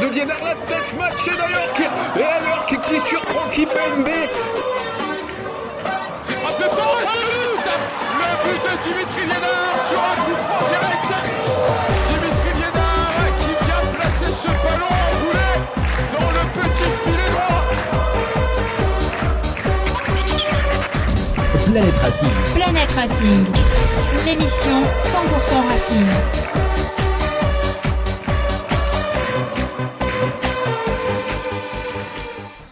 De Liénard, la tête matchée d'Ayork. Et Ayork qui surprend Kipembe. C'est frappé pour Le but de Dimitri Liénard sur un coup franc direct. Dimitri Liénard qui vient placer ce ballon enroulé dans le petit filet droit. Planète Racing. Planète Racing, l'émission 100% Racing.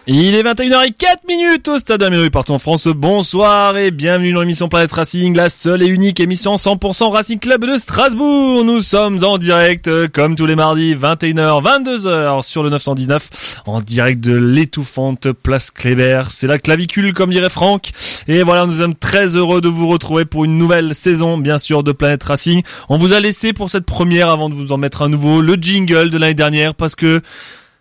Il est 21h04 minutes au stade Amélie partout en France. Bonsoir et bienvenue dans l'émission Planète Racing, la seule et unique émission 100% Racing Club de Strasbourg. Nous sommes en direct euh, comme tous les mardis 21h 22h sur le 919 en direct de l'étouffante place Kléber. C'est la clavicule comme dirait Franck. Et voilà, nous sommes très heureux de vous retrouver pour une nouvelle saison bien sûr de Planète Racing. On vous a laissé pour cette première avant de vous en mettre un nouveau le jingle de l'année dernière parce que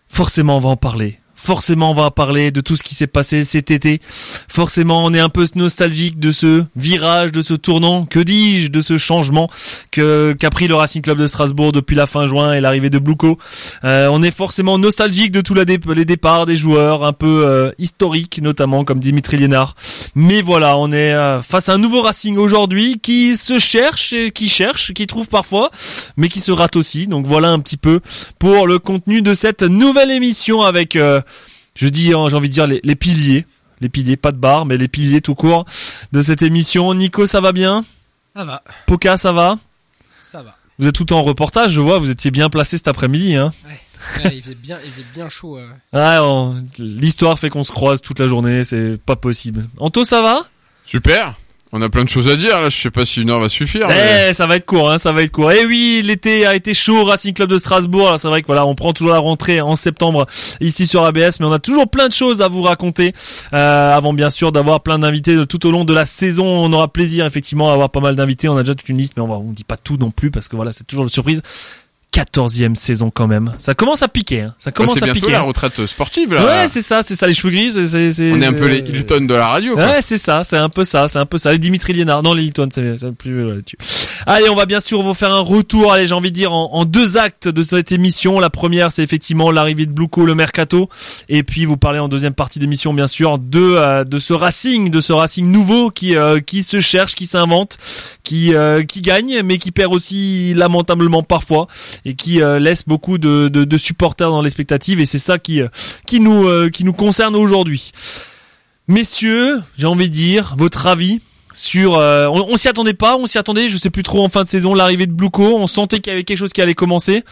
forcément on va en parler forcément on va parler de tout ce qui s'est passé cet été. Forcément on est un peu nostalgique de ce virage, de ce tournant, que dis-je, de ce changement que qu'a pris le Racing Club de Strasbourg depuis la fin juin et l'arrivée de Blouko. Euh, on est forcément nostalgique de tous les départs des joueurs, un peu euh, historiques notamment comme Dimitri Liénard. Mais voilà, on est euh, face à un nouveau Racing aujourd'hui qui se cherche, et qui cherche, qui trouve parfois, mais qui se rate aussi. Donc voilà un petit peu pour le contenu de cette nouvelle émission avec euh, je dis, hein, j'ai envie de dire les, les, piliers, les piliers, pas de barre, mais les piliers tout court de cette émission. Nico, ça va bien? Ça va. Poca, ça va? Ça va. Vous êtes tout en reportage, je vois, vous étiez bien placé cet après-midi, hein Ouais. ouais il faisait bien, il faisait bien chaud. Euh. Ouais, on... l'histoire fait qu'on se croise toute la journée, c'est pas possible. Anto, ça va? Super. On a plein de choses à dire là, je sais pas si une heure va suffire. Eh, ça va être court, hein, ça va être court. Et oui, l'été a été chaud, Racing Club de Strasbourg. C'est vrai que voilà, on prend toujours la rentrée en septembre ici sur ABS, mais on a toujours plein de choses à vous raconter. Euh, avant bien sûr d'avoir plein d'invités tout au long de la saison, on aura plaisir effectivement à avoir pas mal d'invités. On a déjà toute une liste, mais on va, on dit pas tout non plus parce que voilà, c'est toujours une surprise. 14e saison quand même. Ça commence à piquer. Hein. Ça commence ouais, à piquer. la retraite sportive là. Ouais, c'est ça, c'est ça. Les cheveux gris, c'est. c'est, c'est On est un peu les Hilton de la radio. Quoi. Ouais, c'est ça, c'est un peu ça, c'est un peu ça. Les Dimitri Liénard, non les Hilton, c'est, c'est plus là-dessus. Allez, on va bien sûr vous faire un retour. Allez, j'ai envie de dire en, en, deux actes de cette émission. La première, c'est effectivement l'arrivée de Blouko, le mercato, et puis vous parlez en deuxième partie d'émission, bien sûr, de euh, de ce Racing, de ce Racing nouveau qui euh, qui se cherche, qui s'invente, qui euh, qui gagne, mais qui perd aussi lamentablement parfois, et qui laisse beaucoup de, de, de, supporters dans l'expectative et c'est ça qui qui nous euh, qui nous concerne aujourd'hui. Messieurs, j'ai envie de dire votre avis sur euh, on, on s'y attendait pas, on s'y attendait, je sais plus trop en fin de saison l'arrivée de Blouko, on sentait qu'il y avait quelque chose qui allait commencer.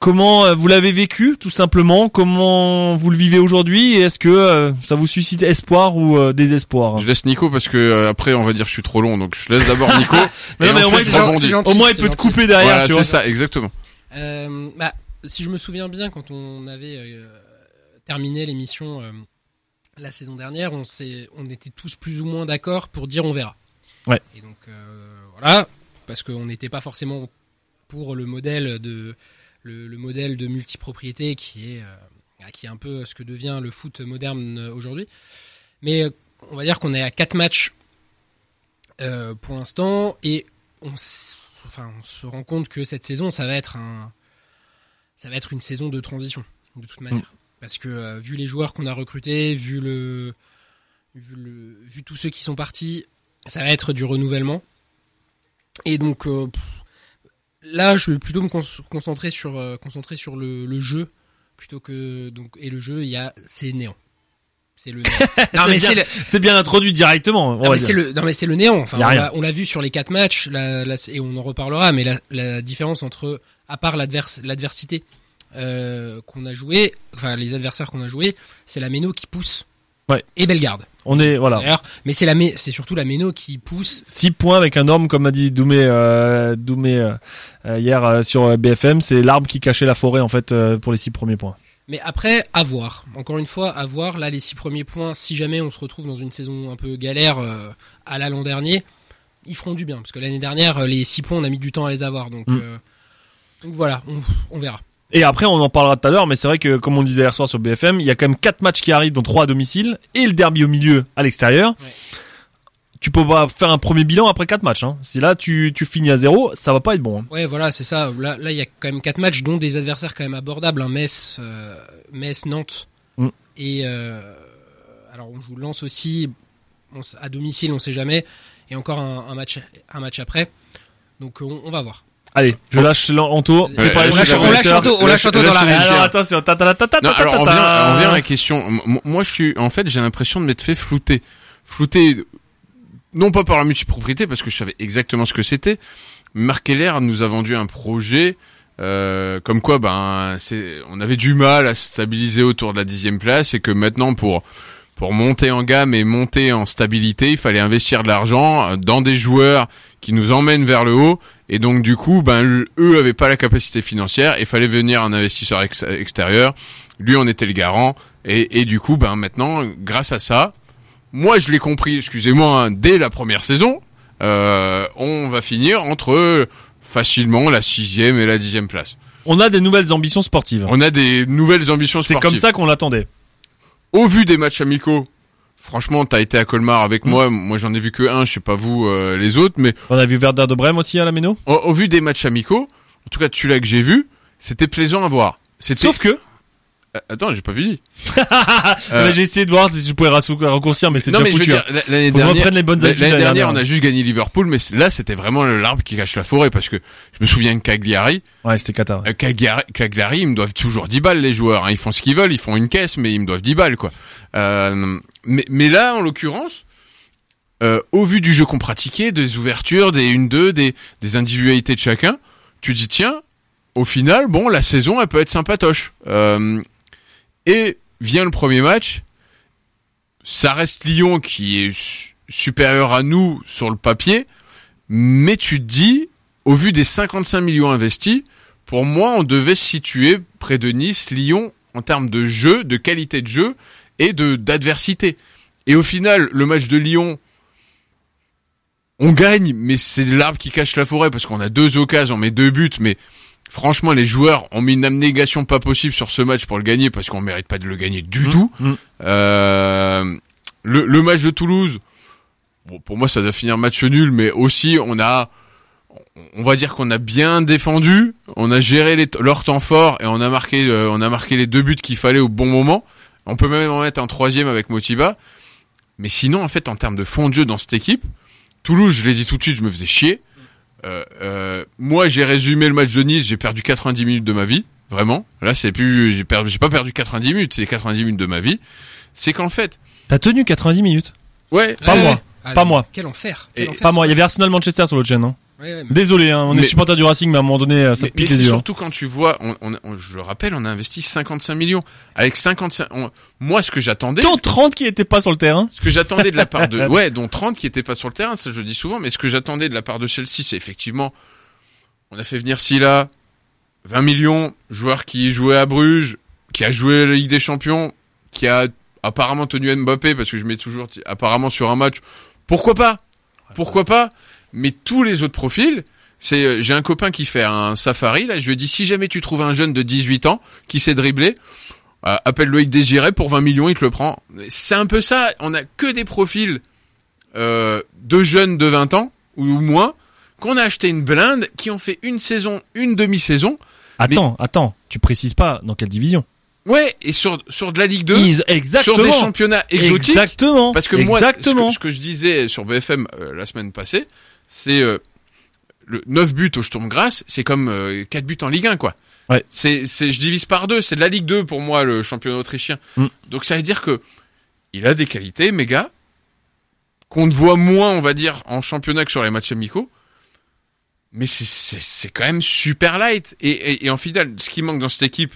Comment euh, vous l'avez vécu tout simplement? Comment vous le vivez aujourd'hui? Et est-ce que euh, ça vous suscite espoir ou euh, désespoir? Je laisse Nico parce que après on va dire que je suis trop long, donc je laisse d'abord Nico. mais non, mais au moins, gentil, au moins il peut te couper derrière. Voilà, c'est ça, exactement. Euh, bah, si je me souviens bien, quand on avait euh, terminé l'émission euh, la saison dernière, on, on était tous plus ou moins d'accord pour dire on verra. Ouais. Et donc voilà, parce qu'on n'était pas forcément pour le modèle de le, le modèle de multipropriété qui est qui est un peu ce que devient le foot moderne aujourd'hui. Mais on va dire qu'on est à quatre matchs pour l'instant et on enfin, on se rend compte que cette saison, ça va être un, ça va être une saison de transition de toute manière, mmh. parce que euh, vu les joueurs qu'on a recrutés, vu le, vu le, vu tous ceux qui sont partis, ça va être du renouvellement. Et donc euh, là, je vais plutôt me concentrer sur, euh, concentrer sur le, le, jeu plutôt que donc et le jeu, il y a c'est néant. C'est le. non mais c'est le... bien introduit directement. Non mais c'est le non mais c'est le néant. Enfin on l'a vu sur les quatre matchs la, la, et on en reparlera. Mais la, la différence entre à part l'adversité euh, qu'on a joué, enfin les adversaires qu'on a joué, c'est la Méno qui pousse. Ouais. Et Bellegarde. On est voilà. Mais c'est la c'est surtout la Méno qui pousse. 6 points avec un norme comme a dit Doumé euh, Doumé euh, hier sur BFM, c'est l'arbre qui cachait la forêt en fait pour les six premiers points. Mais après, à voir. Encore une fois, à voir. Là, les six premiers points, si jamais on se retrouve dans une saison un peu galère euh, à la l'an dernier, ils feront du bien. Parce que l'année dernière, euh, les six points, on a mis du temps à les avoir. Donc, Mm. euh, donc voilà, on, on verra. Et après, on en parlera tout à l'heure, mais c'est vrai que, comme on le disait hier soir sur BFM, il y a quand même quatre matchs qui arrivent, dont trois à domicile, et le derby au milieu, à l'extérieur. Ouais. Tu peux pas faire un premier bilan après quatre matchs. Hein. Si là, tu, tu finis à zéro, ça va pas être bon. hein. Ouais, voilà, c'est ça. Là, là, il y a quand même quatre matchs, dont des adversaires quand même abordables. Hein. Metz, euh, Metz, Nantes. Mm. Et euh, alors, on joue Lens aussi on à domicile, on sait jamais. Et encore un, un match, un match après. Donc, on, on va voir. Allez, je lâche Anto. Ouais, on lâche- on lâche. Anto, on lâche Anto dans la Lâche- régie. Alors attention, ta ta ta ta ta Non, ta alors ta on vient, on vient à la question. Moi, je suis, en fait, j'ai l'impression de m'être fait flouter. Flouter, non pas par la multipropriété, parce que je savais exactement ce que c'était. Marc Keller nous a vendu un projet, euh, comme quoi, ben, on avait du mal à se stabiliser autour de la dixième place, et que maintenant, pour pour monter en gamme et monter en stabilité, il fallait investir de l'argent dans des joueurs qui nous emmènent vers le haut. Et donc du coup, ben eux avaient pas la capacité financière. Il fallait venir un investisseur ex- extérieur. Lui, on était le garant. Et, et du coup, ben maintenant, grâce à ça, moi je l'ai compris. Excusez-moi, hein, dès la première saison, euh, on va finir entre facilement la sixième et la dixième place. On a des nouvelles ambitions sportives. On a des nouvelles ambitions C'est sportives. comme ça qu'on l'attendait. au vu des matchs amicaux, franchement, t'as été à Colmar avec Mm. moi. Moi, j'en ai vu que un. Je sais pas vous euh, les autres, mais On a vu Werder de Brême aussi à la Méno. au, au vu des matchs amicaux, en tout cas celui-là que j'ai vu, c'était plaisant à voir. C'était. Sauf que, Attends, j'ai pas vu. Là, j'ai essayé de voir si je pouvais raccourcir, mais c'est déjà mais foutu. hein. l'année que je dernière, les bonnes habitudes l'année de l'année dernière, on dernière. a juste gagné Liverpool, mais là, c'était vraiment l'arbre qui cache la forêt parce que je me souviens de Cagliari. Ouais, c'était Qatar. Euh, Cagliari, Cagliari, ils me doivent toujours 10 balles les joueurs. hein. Ils font ce qu'ils veulent, ils font une caisse, mais ils me doivent 10 balles quoi. Euh, mais, mais là, en l'occurrence, euh, au vu du jeu qu'on pratiquait, des ouvertures, des 1-2, des, des individualités de chacun, tu dis tiens, au final, bon, la saison, elle peut être sympatoche. Euh, et vient le premier match, ça reste Lyon qui est su- supérieur à nous sur le papier, mais tu te dis, au vu des 55 millions investis, pour moi, on devait se situer près de Nice, Lyon, en termes de jeu, de qualité de jeu et de d'adversité. Et au final, le match de Lyon, on gagne, mais c'est l'arbre qui cache la forêt parce qu'on a deux occasions, on met deux buts, mais franchement, les joueurs ont mis une abnégation pas possible sur ce match pour le gagner parce qu'on mérite pas de le gagner du tout. mmh. Euh, le, le match de Toulouse, bon, pour moi, ça doit finir match nul, mais aussi on a, on va dire qu'on a bien défendu, on a géré les, leur temps fort et on a marqué, euh, on a marqué les deux buts qu'il fallait au bon moment. On peut même en mettre un troisième avec Motiba. Mais sinon, en fait, en termes de fond de jeu dans cette équipe, Toulouse, je l'ai dit tout de suite, je me faisais chier. Euh, euh, moi, j'ai résumé le match de Nice, j'ai perdu 90 minutes de ma vie, vraiment. Là, c'est plus, j'ai perdu, j'ai pas perdu 90 minutes, c'est 90 minutes de ma vie. C'est qu'en fait, T'as tenu 90 minutes. ouais, Pas Ouais, moi. ouais. Pas moi. Quel enfer. Quel Et enfer, Pas moi. Il y avait Arsenal Manchester sur l'autre chaîne. Hein. Ouais, mais- Désolé, hein, on est Mais- supporter du Racing, mais à un moment donné, ça mais, mais pique c'est les yeux. hein. surtout quand tu vois, on, on- on- je le rappelle, on a investi 55 millions. Avec 55, on- moi, ce que j'attendais, Tant 30 qui étaient pas sur le terrain. ce que j'attendais de la part de, ouais, dont 30 qui étaient pas sur le terrain, ça je le dis souvent, mais ce que j'attendais de la part de Chelsea, c'est effectivement, on a fait venir Silla, 20 millions, joueur qui jouait à Bruges, qui a joué la Ligue des Champions, qui a apparemment tenu Mbappé, parce que je mets toujours apparemment sur un match. Pourquoi pas? Pourquoi pas? Mais tous les autres profils, c'est, euh, j'ai un copain qui fait un safari, là, je lui ai dit, si jamais tu trouves un jeune de 18 ans, qui sait dribbler, euh, appelle Loïc Désiré pour 20 millions, il te le prend. C'est un peu ça, on a que des profils, euh, de jeunes de 20 ans, ou moins, qu'on a acheté une blinde, qui ont fait une saison, une demi-saison. Attends, attends. Tu précises pas dans quelle division. Ouais, et sur, sur de la Ligue 2, Ils- Exactement. sur des championnats exotiques. Exactement. Parce que moi, ce que, ce que je disais sur BFM euh, la semaine passée, c'est euh, le 9 buts au Sturm Grasse, c'est comme euh, 4 buts en Ligue 1, quoi. Ouais. C'est, c'est, je divise par deux, c'est de la Ligue 2 pour moi, le championnat autrichien. Mm. Donc ça veut dire que il a des qualités, méga, qu'on ne voit moins, on va dire, en championnat que sur les matchs amicaux. Mais c'est, quand même super light. Et, et, et en finale, ce qui manque dans cette équipe,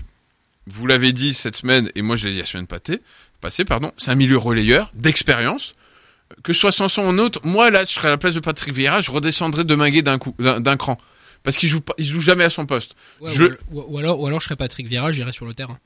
vous l'avez dit cette semaine, et moi je l'ai dit la semaine passée, passée, pardon, c'est un milieu relayeur, d'expérience. Que ce soit Sanson ou autre, moi là, je serais à la place de Patrick Vieira, je redescendrais de Minguet d'un coup, d'un, cran. Parce qu'il joue pas, il joue jamais à son poste. Ouais, Je- ou, ou- ou alors, ou alors je serais Patrick Vieira, j'irais sur le terrain.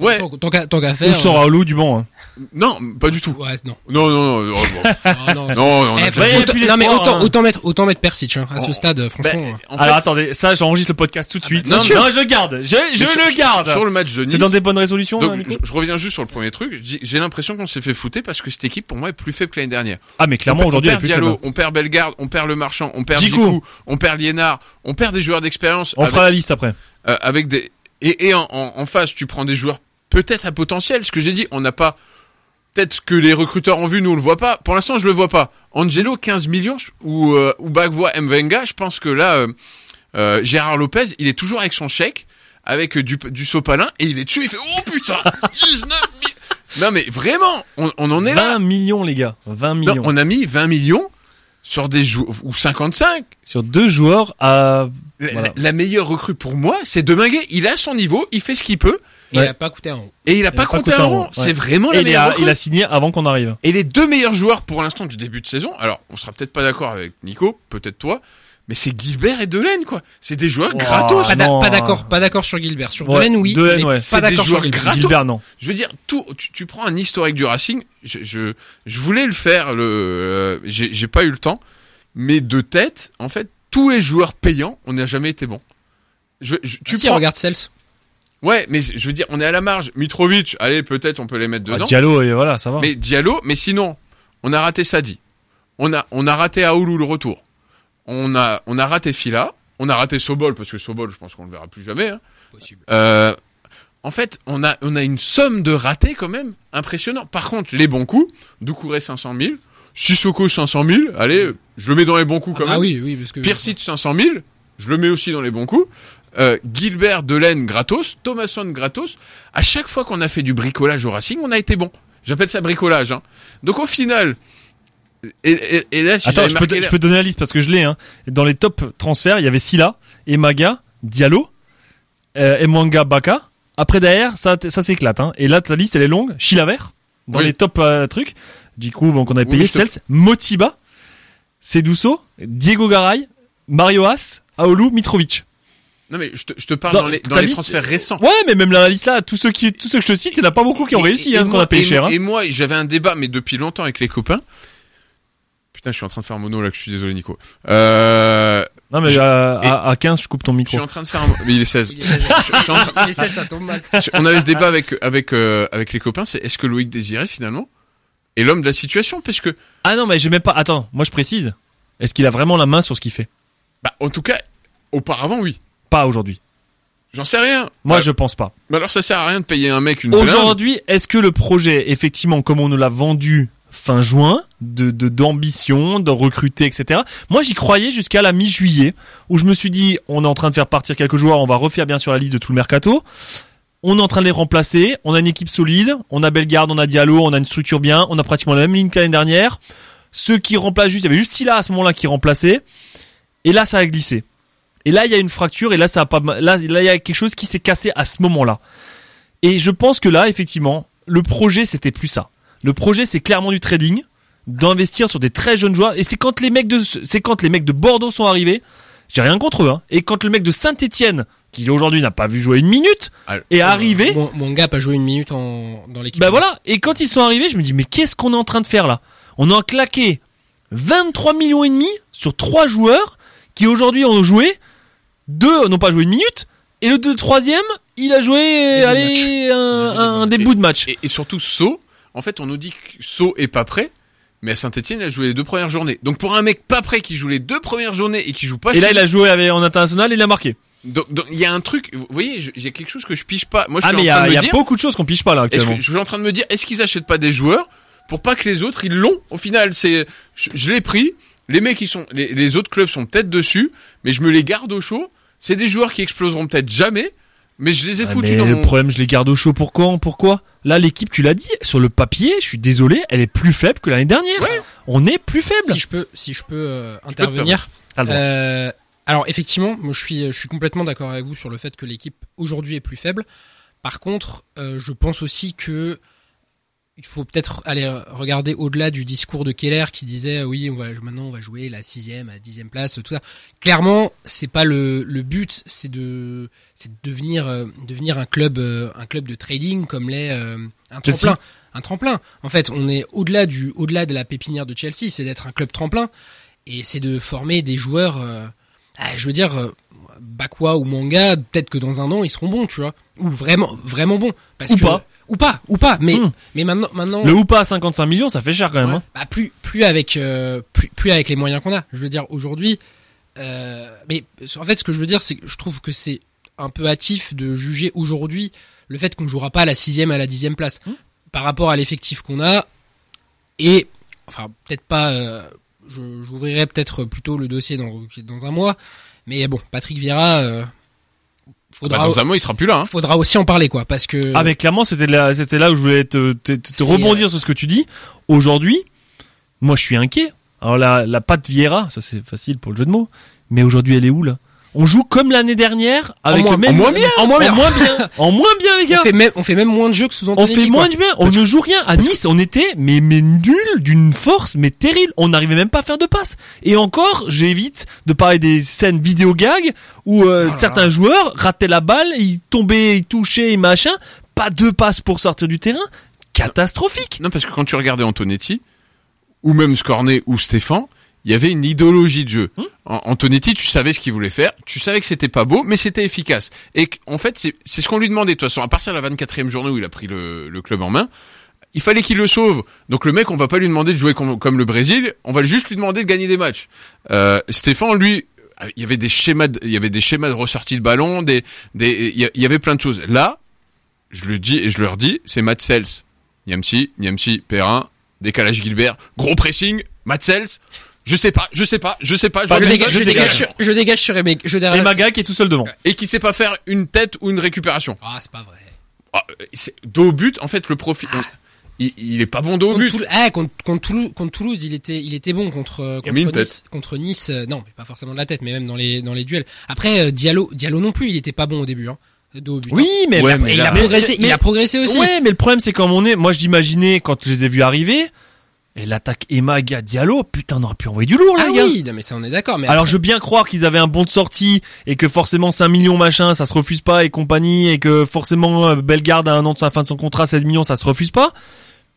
Ouais. Tant, qu'à tant qu'à Ou faire. je sors à Olo du banc. Hein. Non, pas du tout. Ouais, non. Non, non, non. oh, bon. Ah, non, non, on a Eh, non mais autant, hein. autant mettre autant mettre Persic hein, à ce Oh. stade Ben, franchement. en Alors fait, attendez, ça j'enregistre le podcast tout de suite. bah, non, sûr. non, je garde. Je, je sur- le sur- garde. Sur le match de Nice. C'est dans des bonnes résolutions, là, Donc, Nico je, je reviens juste sur le premier truc. J'ai l'impression qu'on s'est fait fouter parce que cette équipe, pour moi, est plus faible que l'année dernière. Ah mais On clairement perd- aujourd'hui on elle est perd plus faible. on perd Bellegarde, on perd Le Marchand, on perd. Djikou, on perd Liénard, on perd des joueurs d'expérience On fera la liste après. euh, avec des et, et en, en, en face, tu prends des joueurs peut-être à potentiel. Ce que j'ai dit, on n'a pas peut-être que les recruteurs ont vu, nous on le voit pas. Pour l'instant, je le vois pas. Angelo 15 millions ou euh, ou Bagvoa Mvenga, je pense que là euh, euh, Gérard Lopez, il est toujours avec son chèque avec euh, du du sopalin et il est dessus, il fait oh putain 19 000 Non mais vraiment, on, on en est 20 là. millions les gars, 20 Non, millions on a mis 20 millions sur des joueurs ou 55. sur deux joueurs à Voilà. La, la meilleure recrue pour moi, c'est Deminguet. Il a son niveau, il fait ce qu'il peut Il Ouais. a pas coûté un euro. et il a pas compté un rond. ouais. C'est vraiment Et la il meilleure a, recrue. il a signé avant qu'on arrive. Et les deux meilleurs joueurs pour l'instant du début de saison, alors on sera peut-être pas d'accord avec Nico, peut-être toi, mais c'est Gilbert et Delaine quoi. C'est des joueurs gratos. Pas d'accord, pas d'accord sur Gilbert. Sur Ouais, Delaine, oui. Delaine, ouais. C'est des sur joueurs Gilbert. gratos. Gilbert non. Je veux dire, tout, tu, tu prends un historique du Racing. Je, je, je voulais le faire, le, euh, j'ai j'ai pas eu le temps, mais de tête, en fait, tous les joueurs payants, on n'a jamais été bon. Je, je- tu Ah, si, prends, regarde Cels. ouais, mais je veux dire, on est à la marge. Mitrovic, allez, peut-être on peut les mettre Ah, dedans. Diallo et voilà, ça va. Mais Diallo, mais sinon, on a raté Sadi. On a, on a raté Aoulou le retour. On a, on a raté Fila. On a raté Sobol, parce que Sobol, je pense qu'on le verra plus jamais. hein. Possible. Euh, en fait, on a, on a une somme de ratés quand même impressionnant. Par contre, les bons coups, Doucouré 500 000, Sissoko 500 000, allez, je le mets dans les bons coups quand Ah même. oui, oui, parce que. Pirsic 500 000, je le mets aussi dans les bons coups. Euh, Gilbert Delaine gratos, Thomasson gratos. À chaque fois qu'on a fait du bricolage au Racing, on a été bon. J'appelle ça bricolage. Hein. Donc au final, et, et- et là, si Attends, je peux, te- je peux te donner la liste parce que je l'ai. Hein. Dans les top transferts, il y avait Silla, Emaga, Diallo, euh, Emwanga Baka. Après derrière, ça, ça s'éclate. Hein. Et là, ta liste, elle est longue. Chilaver, dans Oui. les top euh, trucs. Du coup, bon, qu'on avait Oui, payé. je te- Cels, Motiba, Seduso, Diego Garay, Mario As, Aolu, Mitrovic. Non mais je te, je te parle Dans- dans, les, dans les liste- transferts récents. Ouais, mais même la liste là, tous ceux qui, tous ceux que je te cite, il n'y en a pas beaucoup qui ont Et- réussi, et hein, qu'on moi- a payé et cher. hein. Et moi, j'avais un débat, mais depuis longtemps avec les copains. Putain, je suis en train de faire mono là, que je suis désolé, Nico. Euh, Non, mais je- à, à, à 15, je coupe ton je micro. suis en train de faire un... Mais il est 16. Il est 16, Je suis en train- il est 16, ça tombe mal. On avait ce débat avec avec euh, avec les copains, c'est est-ce que Loïc Désiré finalement est l'homme de la situation parce que Ah non, mais je même pas. Attends, moi je précise. Est-ce qu'il a vraiment la main sur ce qu'il fait? Bah en tout cas auparavant oui. Pas aujourd'hui. J'en sais rien. Moi, Bah, je pense pas. Mais alors ça sert à rien de payer un mec une. Aujourd'hui, est-ce que le projet, effectivement, comme on nous l'a vendu fin juin, de de- d'ambition, de, recruter, etc. Moi, j'y croyais jusqu'à la mi-juillet, où je me suis dit, on est en train de faire partir quelques joueurs, on va refaire bien sûr la liste de tout le mercato. On est en train de les remplacer. On a une équipe solide. On a Bellegarde, on a Diallo, on a une structure bien. On a pratiquement la même ligne que l'année dernière. Ceux qui remplacent juste, il y avait juste Silla à ce moment-là qui remplaçait. Et là, ça a glissé. Et là, il y a une fracture. Et là, ça a pas, là, il y a quelque chose qui s'est cassé à ce moment-là. Et je pense que là, effectivement, le projet, c'était plus ça. Le projet, c'est clairement du trading, d'investir sur des très jeunes joueurs. Et c'est quand les mecs de, c'est quand les mecs de Bordeaux sont arrivés. J'ai rien contre eux, hein. Et quand le mec de Saint-Etienne, qui aujourd'hui n'a pas vu jouer une minute, Ah, est arrivé. Mon, mon gars a joué une minute en, dans l'équipe. Bah voilà. Et quand ils sont arrivés, je me dis, mais qu'est-ce qu'on est en train de faire là? On a claqué 23 millions et demi sur trois joueurs qui aujourd'hui ont joué deux n'ont pas joué une minute et le deux, troisième, il a joué, allez, un, un début de match. Et, et surtout So, en fait on nous dit que So est pas prêt. Mais à Saint-Etienne, il a joué les deux premières journées. Donc pour un mec pas prêt qui joue les deux premières journées et qui joue pas Et là, il a joué en international et il a marqué. Donc, donc, il y a un truc, vous voyez, je- il y a quelque chose que je pige pas. Moi, je Ah, suis mais il y a, y a dire, beaucoup de choses qu'on pige pas là est-ce actuellement. que, je suis en train de me dire, est-ce qu'ils achètent pas des joueurs pour pas que les autres, ils l'ont? Au final, c'est, je, je l'ai pris. Les mecs, ils sont, les, les autres clubs sont peut-être dessus, mais je me les garde au chaud. C'est des joueurs qui exploseront peut-être jamais, mais je les ai Ah, foutus mais dans le mon... problème, je les garde au chaud. Pourquoi? Pourquoi? Là, l'équipe, tu l'as dit, sur le papier, je suis désolé, elle est plus faible que l'année dernière. Ouais. On est plus faible. Si je peux, si je peux euh, peux intervenir. Euh, alors effectivement, moi je suis, je suis complètement d'accord avec vous sur le fait que l'équipe aujourd'hui est plus faible. Par contre, euh, je pense aussi que il faut peut-être aller regarder au-delà du discours de Keller qui disait oui on va maintenant on va jouer la sixième à dixième place tout ça. Clairement c'est pas le, le but c'est de c'est de devenir euh, devenir un club euh, un club de trading comme l'est euh, un Chelsea. tremplin un tremplin. En fait on est au-delà du au-delà de la pépinière de Chelsea c'est d'être un club tremplin et c'est de former des joueurs. Ah, je veux dire euh, Bakwa ou Manga peut-être que dans un an ils seront bons tu vois ou vraiment vraiment bons parce Ou que pas. ou pas ou pas mais Hmm. mais maintenant maintenant Le ou pas à 55 millions, ça fait cher quand même. Ouais. hein. Bah plus plus avec euh, plus plus avec les moyens qu'on a. Je veux dire aujourd'hui, euh, mais en fait ce que je veux dire c'est que je trouve que c'est un peu hâtif de juger aujourd'hui le fait qu'on jouera pas à la sixième à la dixième place Mmh. par rapport à l'effectif qu'on a et enfin peut-être pas. euh, J'ouvrirai peut-être plutôt le dossier dans dans un mois, mais bon Patrick Vieira. Euh, faudra Bah, dans un mois, il sera plus là. Hein. faudra aussi en parler quoi parce que Ah mais clairement c'était là, c'était là où je voulais te, te, te- te C'est, rebondir sur ce que tu dis. Aujourd'hui, moi je suis inquiet. Alors la, la patte Vieira, ça c'est facile pour le jeu de mots. Mais aujourd'hui elle est où là? On joue comme l'année dernière avec moins- le même en moins bien, en moins bien. en moins bien, en moins bien les gars. on fait même on fait même moins de jeux que sous On Antonetti, fait quoi. moins de bien, on ne joue rien. À Nice, on était mais mais nul d'une force mais terrible. On n'arrivait même pas à faire de passes. Et encore, j'évite de parler des scènes vidéo gag où euh, certains joueurs rataient la balle, ils tombaient, ils touchaient, et machin. Pas deux passes pour sortir du terrain. Catastrophique. Non, parce que quand tu regardais Antonetti, ou même Scornet ou Stéphane, il y avait une idéologie de jeu. Hmm. Antonetti, tu savais ce qu'il voulait faire, tu savais que c'était pas beau, mais c'était efficace. Et en fait, c'est ce qu'on lui demandait. De toute façon, à partir de la 24e journée où il a pris le, le club en main, il fallait qu'il le sauve. Donc le mec, on va pas lui demander de jouer comme, comme le Brésil, on va juste lui demander de gagner des matchs. Euh, Stéphane, lui, il y avait des schémas, de, il y avait des schémas de ressortie de ballon, des, des, il y avait plein de choses. Là, je le dis et je leur dis, c'est Matt Sells. Niamsi, Niamsi, Perrin, décalage Gilbert, gros pressing, Matt Sells. Je sais pas, je sais pas, je sais pas, je dégage, ça, je, je dégage sur, je dégage sur Aimé. Je Et dégage. Maga qui est tout seul devant. Et qui sait pas faire une tête ou une récupération. Ah, c'est pas vrai. Ah, c'est- dos au but, en fait, le profil, on- il, il est pas bon dos au but. Toulouse, ah, contre, contre Toulouse, contre Toulouse, il était, il était bon contre, contre Nice, contre Nice. euh, non, mais pas forcément de la tête, mais même dans les, dans les duels. Après, euh, Diallo, Diallo non plus, il était pas bon au début, hein. Dos au but. Oui, mais, Ouais, Et mais il a progressé, il a progressé aussi. Ouais, mais le problème c'est comme on est. Moi, je l'imaginais quand je les ai vus arriver. Et l'attaque Emaga Diallo, putain, on aurait pu envoyer du lourd là, Ah gars. oui, non, mais ça, on est d'accord. Mais Alors après- je veux bien croire qu'ils avaient un bon de sortie et que forcément 5 millions machin ça se refuse pas et compagnie et que forcément euh, Bellegarde à un an de sa fin de son contrat 16 millions ça se refuse pas.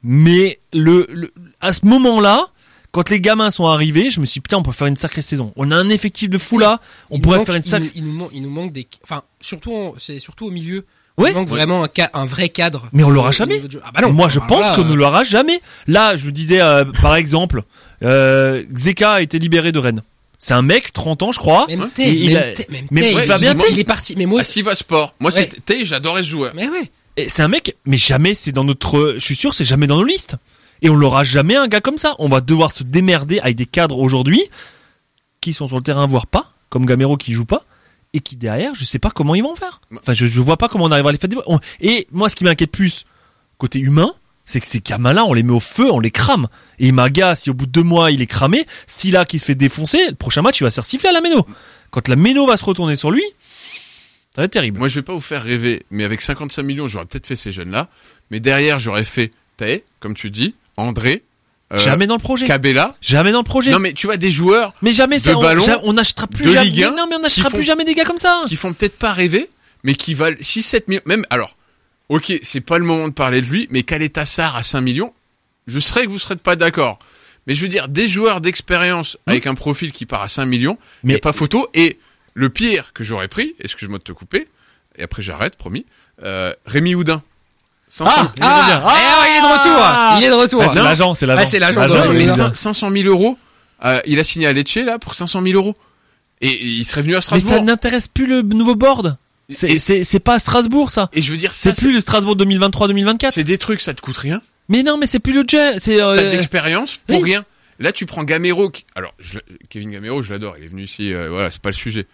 Mais le, le à ce moment-là, quand les gamins sont arrivés, je me suis dit putain on peut faire une sacrée saison. On a un effectif de fou là, on il pourrait manque- faire une il sacrée. nous- Il nous, manque, il nous manque des, enfin, surtout, c'est surtout au milieu. Ouais. Il manque vraiment un, ca- un vrai cadre. Mais on l'aura Au jamais. jeu. Ah bah non. Moi je pense qu'on euh, ne l'aura jamais. Là je vous disais euh, par exemple, euh, Zeka a été libéré de Rennes. C'est un mec 30 ans je crois. Même il même même mais il va bien, il- est parti. Mais moi, À Siva Sport. Moi, Ouais. c'était, j'adorais ce joueur. mais ouais. C'est un mec, mais jamais c'est dans notre, je suis sûr c'est jamais dans nos listes. Et on l'aura jamais un gars comme ça. On va devoir se démerder avec des cadres aujourd'hui qui sont sur le terrain voire pas, comme Gamero qui joue pas et qui derrière, je sais pas comment ils vont faire. Enfin, je, vois pas comment on arrivera à les faire Et moi, ce qui m'inquiète plus côté humain, c'est que ces gamins-là, on les met au feu, on les crame. Et Maga, si au bout de deux mois il est cramé, si là qui se fait défoncer, le prochain match il va se faire siffler à la méno. Quand la méno va se retourner sur lui, ça va être terrible. Moi, je vais pas vous faire rêver, mais avec 55 millions, j'aurais peut-être fait ces jeunes-là. Mais derrière, j'aurais fait Tay, comme tu dis, André, euh, jamais dans le projet. Cabella. Jamais dans le projet. Non, mais tu vois, des joueurs Mais jamais de ça, on, ballon, on n'achètera plus de jamais. Ligue 1, mais non, mais on n'achètera plus jamais des gars comme ça. qui font peut-être pas rêver, mais qui valent 6-7 millions. Même, alors, ok, c'est pas le moment de parler de lui, mais Kaletassar à 5 millions, je serais que vous serez pas d'accord. Mais je veux dire, des joueurs d'expérience avec un profil qui part à 5 millions, mais Mais- pas photo. Et le pire que j'aurais pris, excuse-moi de te couper, et après j'arrête, promis, euh, Rémi Houdin. 500, Ah, Ah, eh, il est de retour. Il est de retour. Ah, c'est l'agent, c'est l'agent. Ah, c'est l'agent Non, mais mais cin- 500 000 euros, euh, il a signé à Lecce, là, pour 500 000 euros. Et, et il serait venu à Mais Strasbourg. ça n'intéresse plus le nouveau board. C'est, pas Strasbourg, ça. et je veux dire, C'est plus le Strasbourg 2023-2024. c'est des trucs, ça te coûte rien. Mais non, mais c'est plus le jet. C'est, T'as de euh, l'expérience pour oui. rien. Là, tu prends Gamero. Qui... Alors, je... Kevin Gamero, je l'adore. Il est venu ici. euh, voilà, c'est pas le sujet.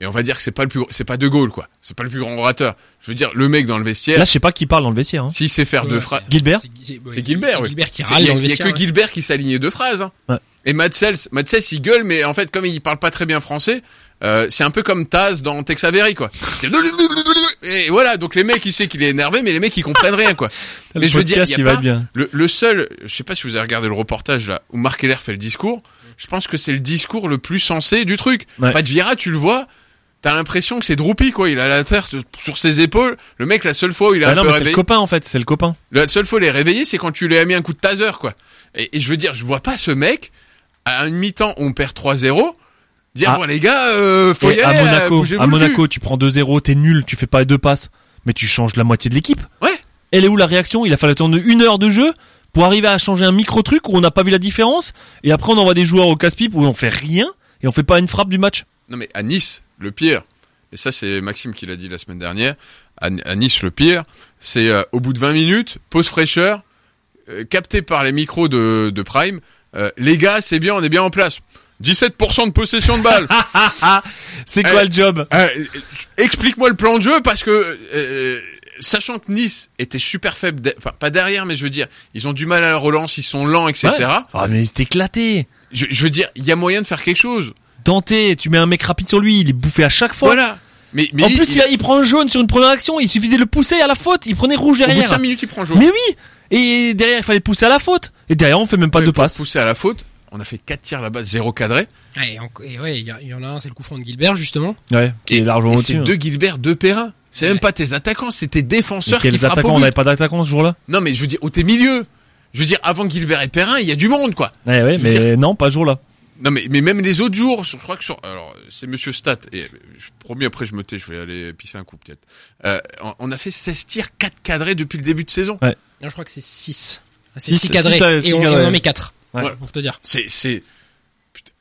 Et on va dire que c'est pas le plus, c'est pas De Gaulle, quoi. C'est pas le plus grand orateur. Je veux dire, le mec dans le vestiaire, là, je sais pas qui parle dans le vestiaire. Hein. s'il sait faire deux phrases. c'est- Gilbert c'est- ouais, C'est Gilbert, c'est oui. Gilbert qui Il râle y, a- dans le il y a vestiaire. que Gilbert qui s'alignait deux phrases. hein. Ouais. Et Matsels, Matsels, il gueule, mais en fait, comme il parle pas très bien français, Euh, c'est un peu comme Taz dans Tex Avery, quoi. Et voilà, donc les mecs, ils savent qu'il est énervé, mais les mecs, ils comprennent rien, quoi. Le mais je veux dire, podcast, il y a il pas- bien. Le, le seul, je sais pas si vous avez regardé le reportage là, où Marc Heller fait le discours. Je pense que c'est le discours le plus sensé du truc. Ouais. Pas de Vira, tu le vois. T'as l'impression que c'est Droupy, quoi. Il a la terre sur ses épaules. Le mec, la seule fois où il est Ah un non, peu mais c'est le réveillé, copain en fait, c'est le copain. la seule fois où il est réveillé, c'est quand tu lui as mis un coup de taser, quoi. Et, et je veux dire, je vois pas ce mec, à une mi-temps où on perd 3-0, dire, Ah. bon, les gars, euh, faut y Et à aller, euh, Monaco, à le cul. Monaco, tu prends 2-0, t'es nul, tu fais pas les deux passes, mais tu changes la moitié de l'équipe. Ouais. Elle est où la réaction? Il a fallu attendre une heure de jeu pour arriver à changer un micro truc où on n'a pas vu la différence, et après on envoie des joueurs au casse-pipe où on fait rien et on fait pas une frappe du match. Non mais à Nice, le pire, et ça c'est Maxime qui l'a dit la semaine dernière, à, à Nice le pire, c'est euh, au bout de 20 minutes, pause fraîcheur, euh, capté par les micros de, de Prime, euh, les gars c'est bien, on est bien en place. 17% de possession de balle. C'est quoi Eh, le job? Euh, euh, Explique-moi le plan de jeu parce que euh, sachant que Nice était super faible, de- enfin pas derrière, mais je veux dire, ils ont du mal à la relance, ils sont lents, etc. Ouais. Ah mais c'est éclaté. Je, je veux dire, il y a moyen de faire quelque chose. Dante, tu mets un mec rapide sur lui, il est bouffé à chaque fois. Voilà. Mais, mais en plus, il, a- il prend un jaune sur une première action, il suffisait de le pousser à la faute, il prenait rouge au bout de derrière. 5 minutes, il prend jaune. Mais oui Et derrière, il fallait pousser à la faute. Et derrière, on fait même pas Ouais, de passe. Pousser à la faute. On a fait 4 tirs là-bas, zéro cadré. Ouais, et et ouais, il y, a- il y en a un, c'est le coup franc de Gilbert justement. Ouais, qui est largement c'est hein. deux Gilbert, deux Perrin. C'est même Ouais. pas tes attaquants, c'est tes défenseurs qui quels frappent attaquants au On n'avait pas d'attaquants ce jour-là? Non, mais je veux dire, au tes milieux. Je veux dire, avant Gilbert et Perrin, il y a du monde, quoi. Ouais, ouais, veux mais non, pas ce jour-là. Non, mais, mais même les autres jours, je crois que sur, alors, c'est monsieur Stat, et je promis après je me tais, je vais aller pisser un coup, peut-être. Euh, on- on a fait 16 tirs, 4 cadrés depuis le début de saison. Non, je crois que c'est 6. C'est Six- 6 cadrés. six, et, six on, et on en met 4. Ouais. Pour te dire. C'est, c'est,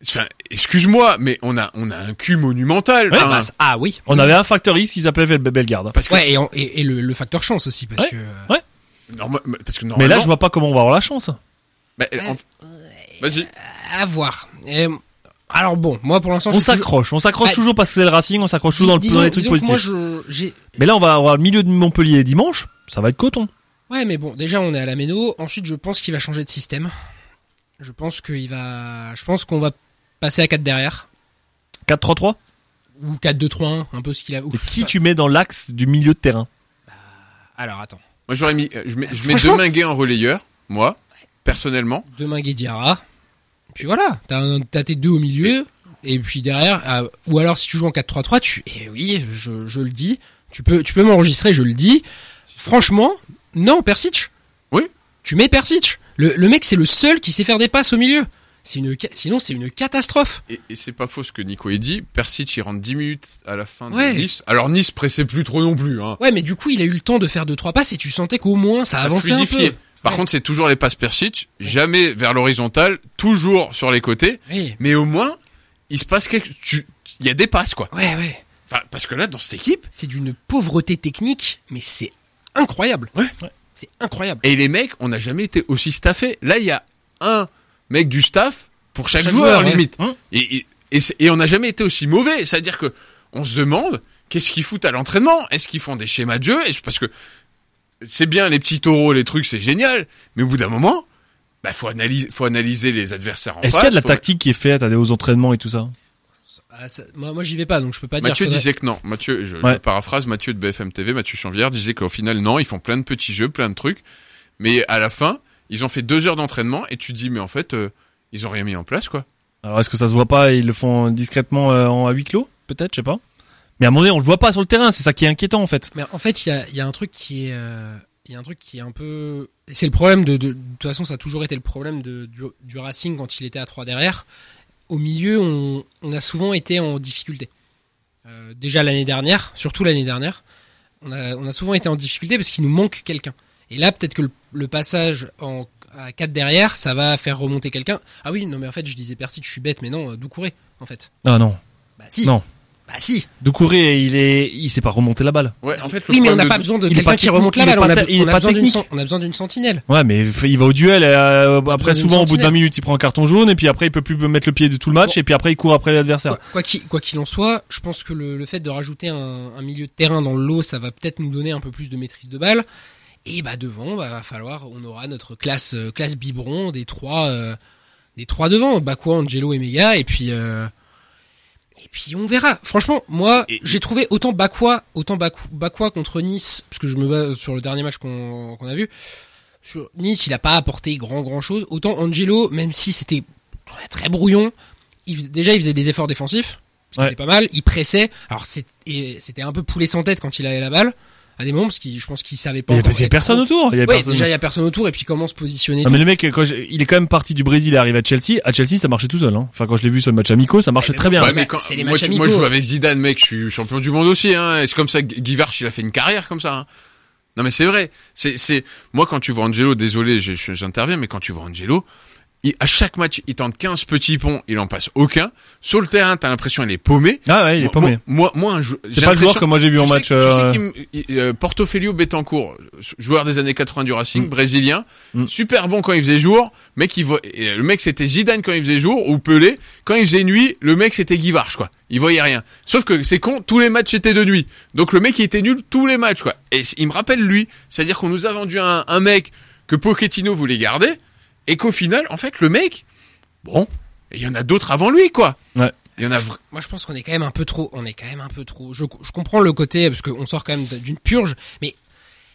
enfin, excuse-moi, mais on a, on a un cul monumental. Ouais, Enfin, Bah, c'est- ah oui. On avait un facteur X qui s'appelait Bel- Bellegarde. parce que, Ouais, et, et, et le, le facteur chance aussi, parce Ouais. que. norma- parce que Mais normalement, là, je vois pas comment on va avoir la chance. bah, en- vas-y. À voir. Et, alors bon, moi pour l'instant, On s'accroche, on s'accroche Ouais. toujours parce que c'est le Racing, on s'accroche toujours dans, le, Disons- dans les trucs positifs. Moi, je, j'ai, Mais là, on va avoir le milieu de Montpellier dimanche, ça va être coton. Ouais, mais bon, déjà on est à la Méno. Ensuite, je pense qu'il va changer de système. Je pense qu'il va, je pense qu'on va passer à 4 derrière 4-3-3 ou 4-2-3-1, un peu ce qu'il a. ou- Et qui tu mets dans l'axe du milieu de terrain? Alors attends, Moi, j'aurais mis, euh, je mets, je mets Deminguet en relayeur, moi, personnellement. demain Guediara. Puis voilà, t'as, t'as tes deux au milieu et puis derrière, ah, ou alors si tu joues en 4-3-3, tu, et oui, je, je le dis, tu peux, tu peux m'enregistrer, je le dis. Franchement, non, Persic. Oui. Tu mets Persic. Le, le mec, c'est le seul qui sait faire des passes au milieu. C'est une, sinon c'est une catastrophe. Et, et c'est pas faux ce que Nico a dit. Persic, il rentre 10 minutes à la fin Ouais. de Nice. Alors Nice pressait plus trop non plus, hein. Ouais, mais du coup, il a eu le temps de faire deux trois passes et tu sentais qu'au moins ça Ça avançait un peu. Par Ouais. contre, c'est toujours les passes Persic, jamais vers l'horizontale, toujours sur les côtés. Oui. Mais au moins, il se passe quelque, tu, il y a des passes, quoi. Ouais, ouais. Enfin, parce que là, dans cette équipe, C'est d'une pauvreté technique, mais c'est incroyable. Ouais. C'est incroyable. et les mecs, on n'a jamais été aussi staffés. Là, il y a un mec du staff pour chaque, chaque joueur, joueur, ouais. limite. Hein et, et, et, c'est- et on n'a jamais été aussi mauvais. C'est-à-dire que on se demande qu'est-ce qu'ils foutent à l'entraînement? Est-ce qu'ils font des schémas de jeu? Est-ce- Parce que c'est bien les petits taureaux, les trucs, c'est génial. Mais au bout d'un moment, bah faut analyser, faut analyser les adversaires en Est-ce qu'il y a de la faut- tactique qui est faite à des- aux entraînements et tout ça Ah, ça- moi, moi j'y vais pas, donc je peux pas Mathieu dire. faudrait- disait que non. Mathieu, je, paraphrase Mathieu de BFM TV, Mathieu Chanvière disait qu'au final non, ils font plein de petits jeux, plein de trucs, mais à la fin, ils ont fait deux heures d'entraînement et tu dis mais en fait, euh, ils ont rien mis en place quoi. Alors est-ce que ça se voit pas et ils le font discrètement euh, en à huis clos Peut-être, je sais pas. Mais à un moment donné, on le voit pas sur le terrain, c'est ça qui est inquiétant en fait. Mais en fait, il y a, il y a un truc qui est, euh, il y a un truc qui est un peu, c'est le problème de, de, de toute façon, ça a toujours été le problème de, du, du Racing quand il était à 3 derrière. Au milieu, on, on a souvent été en difficulté. Euh, déjà l'année dernière, surtout l'année dernière, on a, on a souvent été en difficulté parce qu'il nous manque quelqu'un. Et là, peut-être que le, le passage en, à 4 derrière, ça va faire remonter quelqu'un. Ah oui, non mais en fait, je disais Persic, je suis bête, mais non, euh, Doucouré, en fait. Ah non. Bah si. Non. Bah si. Doucouré, il est, il sait pas remonter la balle. Ouais, en fait, le Oui, mais on n'a de- pas besoin de quelqu'un pas qui remonte la il est balle. On a, il on besoin d'une, on a besoin d'une sentinelle. Ouais, mais il va au duel. euh, après, souvent, au bout de 20 sentinelle. minutes, il prend un carton jaune et puis après, il peut plus mettre le pied de tout le match Bon. et puis après, il court après l'adversaire. Quoi quoi qu'il quoi qu'il en soit, je pense que le, le fait de rajouter un, un milieu de terrain dans le lot, ça va peut-être nous donner un peu plus de maîtrise de balle. Et bah devant, bah, va falloir, on aura notre classe euh, classe biberon des trois euh, des trois devant, Bakwa, Angelo et Mega, et puis euh, Et puis on verra. Franchement, moi, j'ai trouvé autant Bakwa, autant Bakwa contre Nice, parce que je me base sur le dernier match qu'on a vu. Sur Nice, il a pas apporté grand grand chose. Autant Angelo, même si c'était très, brouillon, il, déjà il faisait des efforts défensifs, ce qui Ouais. était pas mal. Il pressait. Alors c'était un peu poulet sans tête quand il avait la balle à des moments, parce qu'il, je pense qu'il savait pas. Il y a, encore parce qu'il y a personne trop- autour. Il y a Ouais, personne. déjà il y a personne autour et puis comment se positionner. Non, mais le mec, quand je- il est quand même parti du Brésil et arrivé à Chelsea. À Chelsea, ça marchait tout seul. Hein. Enfin, quand je l'ai vu sur le match amico, ça marchait mais très bon, bien. Ouais, mais ma- quand, c'est les moi, matchs tu- moi, je joue avec Zidane, mec, je suis champion du monde aussi, hein. C'est comme ça, Guy Varch, il a fait une carrière comme ça, hein. Non, mais c'est vrai. C'est, c'est, moi, quand tu vois Angelo, désolé, j'interviens, mais quand tu vois Angelo, il- à chaque match, il tente 15 petits ponts, il en passe aucun. Sur le terrain, t'as l'impression il est paumé. Ah ouais, il est Moi- paumé. Moi, moi, jou- C'est pas le joueur que moi j'ai vu en sais match. que- tu euh, sais il- euh, Portofelio Betancourt, joueur des années 80 du Racing, Mm. brésilien, Mm. super bon quand il faisait jour, mec il vo- le mec c'était Zidane quand il faisait jour ou Pelé, quand il faisait nuit, le mec c'était Guy Varch quoi. Il voyait rien. Sauf que c'est con, tous les matchs étaient de nuit. Donc le mec il était nul tous les matchs quoi. Et il me rappelle lui, c'est-à-dire qu'on nous a vendu un, un mec que Pochettino voulait garder et qu'au final en fait le mec bon, il y en a d'autres avant lui quoi. Ouais. Il y en a Moi, je pense qu'on est quand même un peu trop. On est quand même un peu trop. Je, je comprends le côté parce qu'on sort quand même d'une purge, mais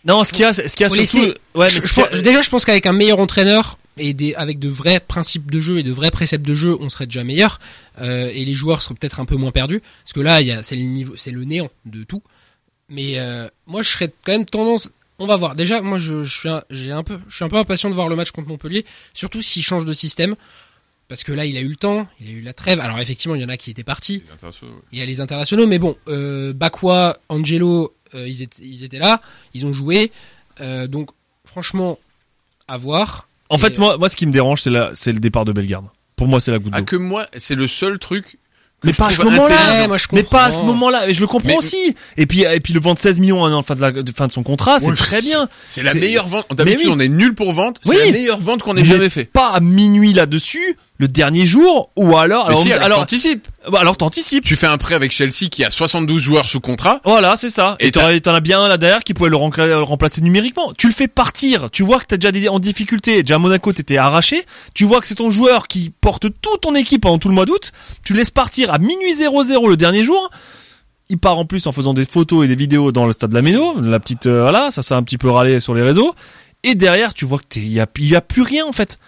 Non, ce qu'il y a, ce qu'il y a surtout. laisser- Ouais, je- je déjà, je pense qu'avec un meilleur entraîneur et des, avec de vrais principes de jeu et de vrais préceptes de jeu, on serait déjà meilleur euh, et les joueurs seraient peut-être un peu moins perdus parce que là, il y a c'est le niveau, c'est le néant de tout. Mais euh, moi, je serais quand même tendance. On va voir. Déjà, moi, je, je suis un, j'ai un peu, je suis un peu impatient de voir le match contre Montpellier, surtout s'il change de système. Parce que là, il a eu le temps, il a eu la trêve. Alors effectivement, il y en a qui étaient partis. Il y a les internationaux, mais bon, euh, Bakwa, Angelo, euh, ils, étaient, ils étaient là, ils ont joué. Euh, donc, franchement, à voir. En Et, fait, moi, moi, ce qui me dérange, c'est la, c'est le départ de Bellegarde. Pour moi, c'est la goutte Ah d'eau. que moi, c'est le seul truc. Que Mais pas à ce moment-là. Ouais, Mais pas à ce moment-là. Et je le comprends Mais- aussi. Et puis, et puis le vendre 16 millions à la fin de la de, fin de son contrat, c'est Ouais, très bien. C'est la meilleure vente. Mais D'habitude, oui. on est nul pour vente. C'est Oui. la meilleure vente qu'on ait Mais jamais fait. Pas à minuit là-dessus, le dernier jour, ou alors, Mais alors, si, alors, alors, t'anticipes. bah, alors t'anticipes. Tu fais un prêt avec Chelsea qui a 72 joueurs sous contrat. Voilà, c'est ça. Et Et t'en as- bien un là derrière qui pouvait le, remplacer numériquement. Tu le fais partir. Tu vois que t'as déjà des, en difficulté. Déjà à Monaco, t'étais arraché. Tu vois que c'est ton joueur qui porte toute ton équipe pendant tout le mois d'août. Tu le laisses partir à minuit 00 le dernier jour. Il part en plus en faisant des photos et des vidéos dans le stade de la Méno. La petite, euh, voilà, ça s'est un petit peu râlé sur les réseaux. Et derrière, tu vois que t'es, il y a, y a plus rien en fait.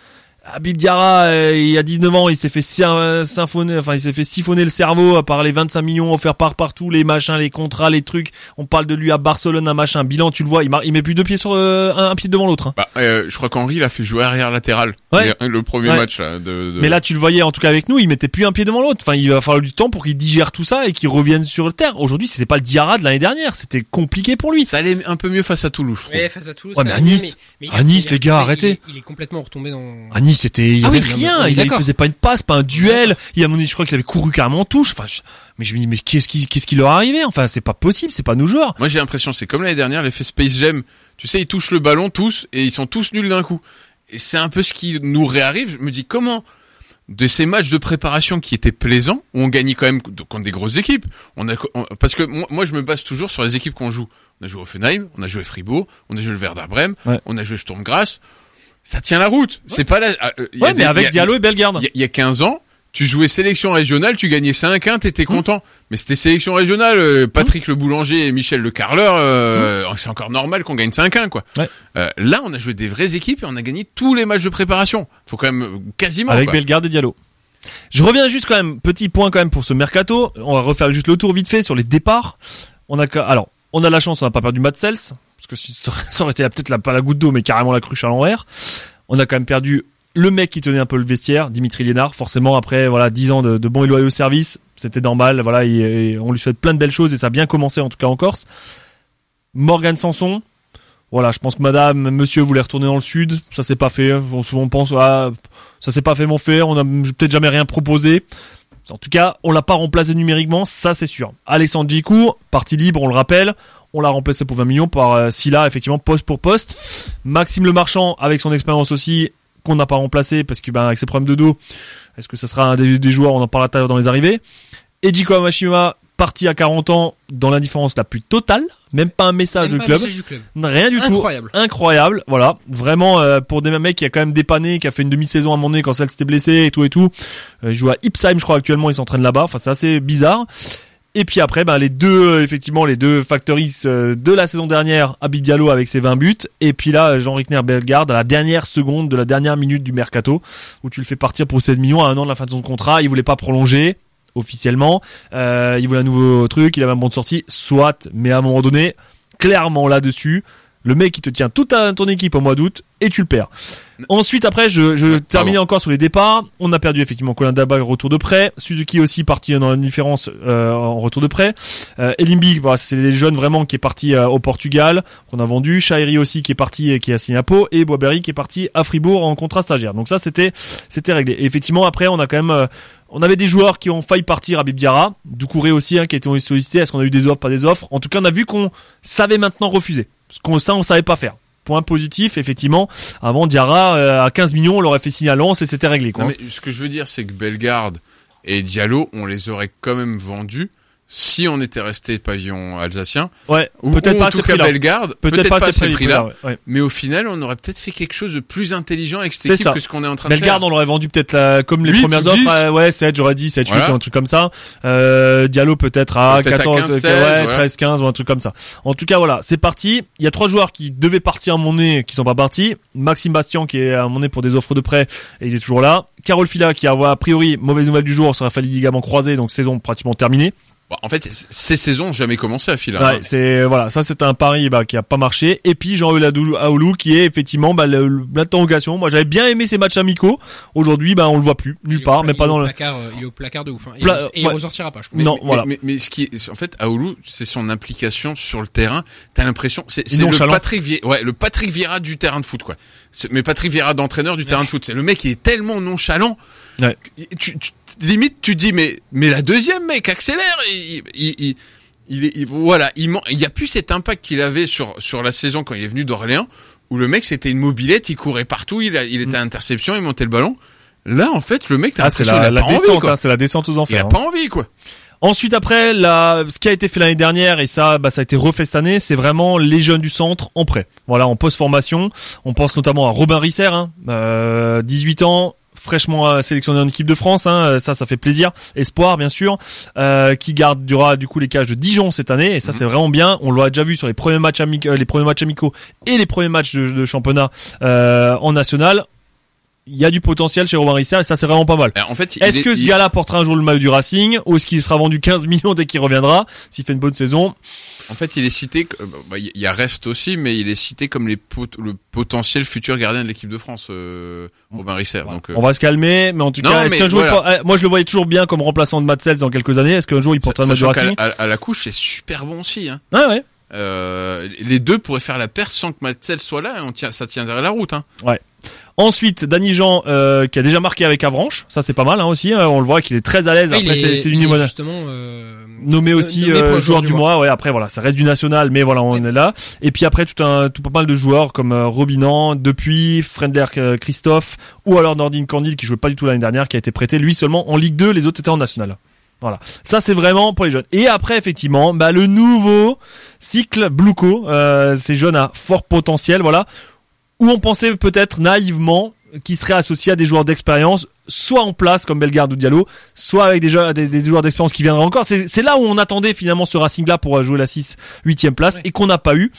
Habib Diarra, euh, il y a 19 ans, il s'est fait euh, symphoner, enfin il s'est fait siphonner le cerveau par les 25 millions offerts par partout, les machins, les contrats, les trucs. On parle de lui à Barcelone, un machin, bilan, tu le vois, il, mar- il met plus deux pieds sur euh, un, un pied devant l'autre. hein. Bah, euh, je crois qu'Henri, il a fait jouer arrière latéral. Ouais. Le, premier Ouais. match, là, de, de- Mais là, tu le voyais en tout cas avec nous, il mettait plus un pied devant l'autre. Enfin, il va falloir du temps pour qu'il digère tout ça et qu'il revienne sur le terre. Aujourd'hui, c'était pas le Diarra de l'année dernière, c'était compliqué pour lui. ça allait un peu mieux face à Toulouse, je trouve. Ouais, face à Toulouse. Ouais, mais à Nice. mais À Nice, les gars, il arrêtez. Il est complètement retombé dans. À Nice, c'était, il y Ah oui, rien, il, il faisait pas une passe, pas un duel. Il a mon je crois qu'il avait couru carrément en touche. Enfin, je- mais je me dis, mais qu'est-ce qui, qu'est-ce qui leur est arrivé? Enfin, c'est pas possible, c'est pas nos joueurs. Moi, j'ai l'impression, c'est comme l'année dernière, l'effet Space Jam. Tu sais, ils touchent le ballon tous et ils sont tous nuls d'un coup. Et c'est un peu ce qui nous réarrive. Je me dis, comment, de ces matchs de préparation qui étaient plaisants, où on gagnait quand même contre des grosses équipes. On a, on- parce que moi, moi, je me base toujours sur les équipes qu'on joue. On a joué Offenheim, on a joué Fribourg, on a joué le Werder Bremen, Ouais. on a joué Sturm Graz. Ça tient la route. C'est pas là. euh, il y a Ouais, des- mais y avec a- Diallo et Bellegarde. il y, a- il y a 15 ans, tu jouais sélection régionale, tu gagnais 5-1, t'étais content. Mais c'était sélection régionale, euh, Patrick le boulanger et Michel le carreleur, euh, c'est encore normal qu'on gagne 5-1, quoi. Ouais. Euh, là, on a joué des vraies équipes et on a gagné tous les matchs de préparation. Faut quand même, euh, quasiment, avec quoi. Bellegarde et Diallo. Je reviens juste quand même, petit point quand même pour ce mercato. On va refaire juste le tour vite fait sur les départs. On a, alors, on a la chance, on n'a pas perdu Matt Sells, parce que ça aurait- été peut-être pas la goutte d'eau, mais carrément la cruche à l'envers. On a quand même perdu le mec qui tenait un peu le vestiaire, Dimitri Liénard. Forcément, après, voilà, 10 ans de, bons et loyaux services, c'était normal. Voilà, et, on lui souhaite plein de belles choses et ça a bien commencé, en tout cas en Corse. Morgan Sanson. Voilà, je pense que madame, monsieur voulait retourner dans le sud. Ça s'est pas fait. On, on pense, ah, ça s'est pas fait mon fait. On a peut-être jamais rien proposé. En tout cas, on l'a pas remplacé numériquement, ça c'est sûr. Alexandre Djikou, partie libre, on le rappelle. On l'a remplacé pour 20 millions par euh, Silla, effectivement, poste pour poste. Maxime Le Marchand, avec son expérience aussi, qu'on n'a pas remplacé parce que ben avec ses problèmes de dos, est-ce que ce sera un des, des joueurs On en parlera dans les arrivées? Ejiko Amashima, parti à 40 ans dans l'indifférence la plus totale, même pas un message du pas club, message du club. rien du tout. Incroyable. Incroyable, voilà. Vraiment euh, pour des mecs qui a quand même dépanné, qui a fait une demi-saison à un moment donné quand celle s'était blessée et tout et tout. Euh, il joue à Ipsheim, je crois actuellement, il s'entraîne là-bas. Enfin, c'est assez bizarre. Et puis après, ben, les deux, euh, effectivement, les deux factories euh, de la saison dernière, Abib Diallo avec ses 20 buts, et puis là, Jean Rickner Bellegarde à la dernière seconde de la dernière minute du mercato, où tu le fais partir pour 16 millions à un an de la fin de son contrat, il voulait pas prolonger officiellement, euh, il voulait un nouveau truc, il avait un bon de sortie, soit, mais à un moment donné, clairement là-dessus, le mec qui te tient toute ta- ton équipe au mois d'août et tu le perds. Ensuite, après, je, je terminais encore sur les départs. On a perdu effectivement Colin Dabag retour de prêt. Suzuki aussi parti dans la différence euh, en retour de prêt. Euh, Elimbi, bah, c'est les jeunes vraiment qui est parti euh, au Portugal qu'on a vendu. Shairi aussi qui est parti qui a signé à Pau et Boisberry qui est parti à Fribourg en contrat stagiaire. Donc ça c'était c'était réglé. Et effectivement après on a quand même euh, on avait des joueurs qui ont failli partir à Bibdiara, Doucouré aussi hein, qui a été sollicité. Est-ce qu'on a eu des offres, pas des offres? En tout cas, on a vu qu'on savait maintenant refuser. Ce qu'on ça on savait pas faire. Point positif, effectivement. Avant Diarra euh, à 15 millions, on l'aurait fait signer à Lens et c'était réglé. Quoi. Mais ce que je veux dire, c'est que Bellegarde et Diallo, on les aurait quand même vendus si on était resté pavillon alsacien. ouais, Ou, peut-être ou pas en à tout cas. Bellegarde, Peut-être pas à ces prix-là. ouais. Mais au final, on aurait peut-être fait quelque chose de plus intelligent avec cette équipe ça. que ce qu'on est en train de Bellegarde, faire. on l'aurait vendu peut-être là, comme les 8 premières ou offres, 10. euh, ouais, 7, j'aurais dit 7, 8, Voilà. un truc comme ça. Euh, Diallo peut-être à à 14, 15, euh, 16, ouais, ouais. 13, 15 ou un truc comme ça. En tout cas, voilà, c'est parti. Il y a trois joueurs qui devaient partir à mon nez, qui sont pas partis. Maxime Bastien, qui est à mon nez pour des offres de prêt, et il est toujours là. Carole Fila, qui a, a priori, mauvaise nouvelle du jour, sur la failli ligament croisé, donc saison pratiquement terminée. Bon, en fait, ces saisons ont jamais commencé à filer. Ouais, c'est voilà, ça c'était un pari bah, qui a pas marché. Et puis Jean Euladou Aoulou qui est effectivement bah, l'interrogation. Moi j'avais bien aimé ces matchs amicaux. Aujourd'hui bah on le voit plus Il nulle est au part, mais pas il est dans au le. placard, euh, il est au placard de ouf. hein. Et, Pla- il- et il ouais. ressortira pas, je pense. Non, mais, voilà. Mais, mais ce qui est, en fait, Aoulou, c'est son implication sur le terrain. T'as l'impression, c'est c'est le. Patrick Vieira, ouais, le Patrick Vieira du terrain de foot, quoi. C'est- Mais Patrick Vieira d'entraîneur du terrain de foot. C'est le mec qui est tellement nonchalant. Ouais. Tu, tu- limite, tu dis, mais, mais la deuxième, mec, accélère. Il, il, il, il il- voilà, il, man- il y a plus cet impact qu'il avait sur, sur la saison quand il est venu d'Orléans, où le mec, c'était une mobilette, il courait partout, il, a, il était à interception, il montait le ballon. Là, en fait, le mec, t'as Mm. Ah c'est la, a descente, hein, c'est la descente aux Il enfers. a hein. pas envie, quoi. Ensuite après, la, ce qui a été fait l'année dernière et ça, bah, ça a été refait cette année, c'est vraiment les jeunes du centre en prêt. Voilà, en post formation. On pense notamment à Robin Risser, hein, euh, 18 ans, fraîchement euh, sélectionné en équipe de France. Hein, ça, ça fait plaisir. Espoir, bien sûr, euh, qui gardera du coup les cages de Dijon cette année et ça, c'est vraiment bien. On l'a déjà vu sur les premiers matchs amicaux, les premiers matchs amicaux et les premiers matchs de, de championnat euh, en national. Il y a du potentiel chez Robin Risser et ça, c'est vraiment pas mal. En fait, Est-ce est- que ce il- gars-là portera un jour le maillot du Racing ou est-ce qu'il sera vendu 15 millions dès qu'il reviendra? S'il fait une bonne saison En fait, il est cité, euh, bah, il y a Rest aussi, mais il est cité comme les pot- le potentiel futur gardien de l'équipe de France, euh, Robin Risser. Donc, euh, On va se calmer, mais en tout Non, cas, est-ce qu'un jour, voilà. eh, moi je le voyais toujours bien comme remplaçant de Matt Sells dans quelques années. Est-ce qu'un jour il portera Racing la- à, à la couche, c'est super bon aussi. Hein. Ah ouais. Euh, les deux pourraient faire la paire sans que Matzel soit là. On tient, ça tiendrait la route. Hein. Ensuite, Danny Jean euh, qui a déjà marqué avec Avranches, ça c'est pas mal hein, aussi. hein, on le voit qu'il est très à l'aise. Après, est- c'est niveau justement euh, nommé aussi nommé euh, le joueur du mois. Ouais, après voilà, ça reste du national, mais voilà, on est là. Et puis après tout un tout pas mal de joueurs comme Robinan, depuis Frender euh, Christophe ou alors Nordin Candil qui jouait pas du tout l'année dernière, qui a été prêté lui seulement en Ligue 2, les autres étaient en national. Voilà, ça c'est vraiment pour les jeunes. Et après effectivement, bah le nouveau cycle Bluco, euh, ces jeunes à fort potentiel, voilà, où on pensait peut-être naïvement qu'ils seraient associés à des joueurs d'expérience, soit en place comme Bellegarde ou Diallo, soit avec des, jeux- des, des joueurs d'expérience qui viendraient encore. C'est là où on attendait finalement ce Racing-là pour jouer la 6 8 place Ouais. et qu'on n'a pas eu.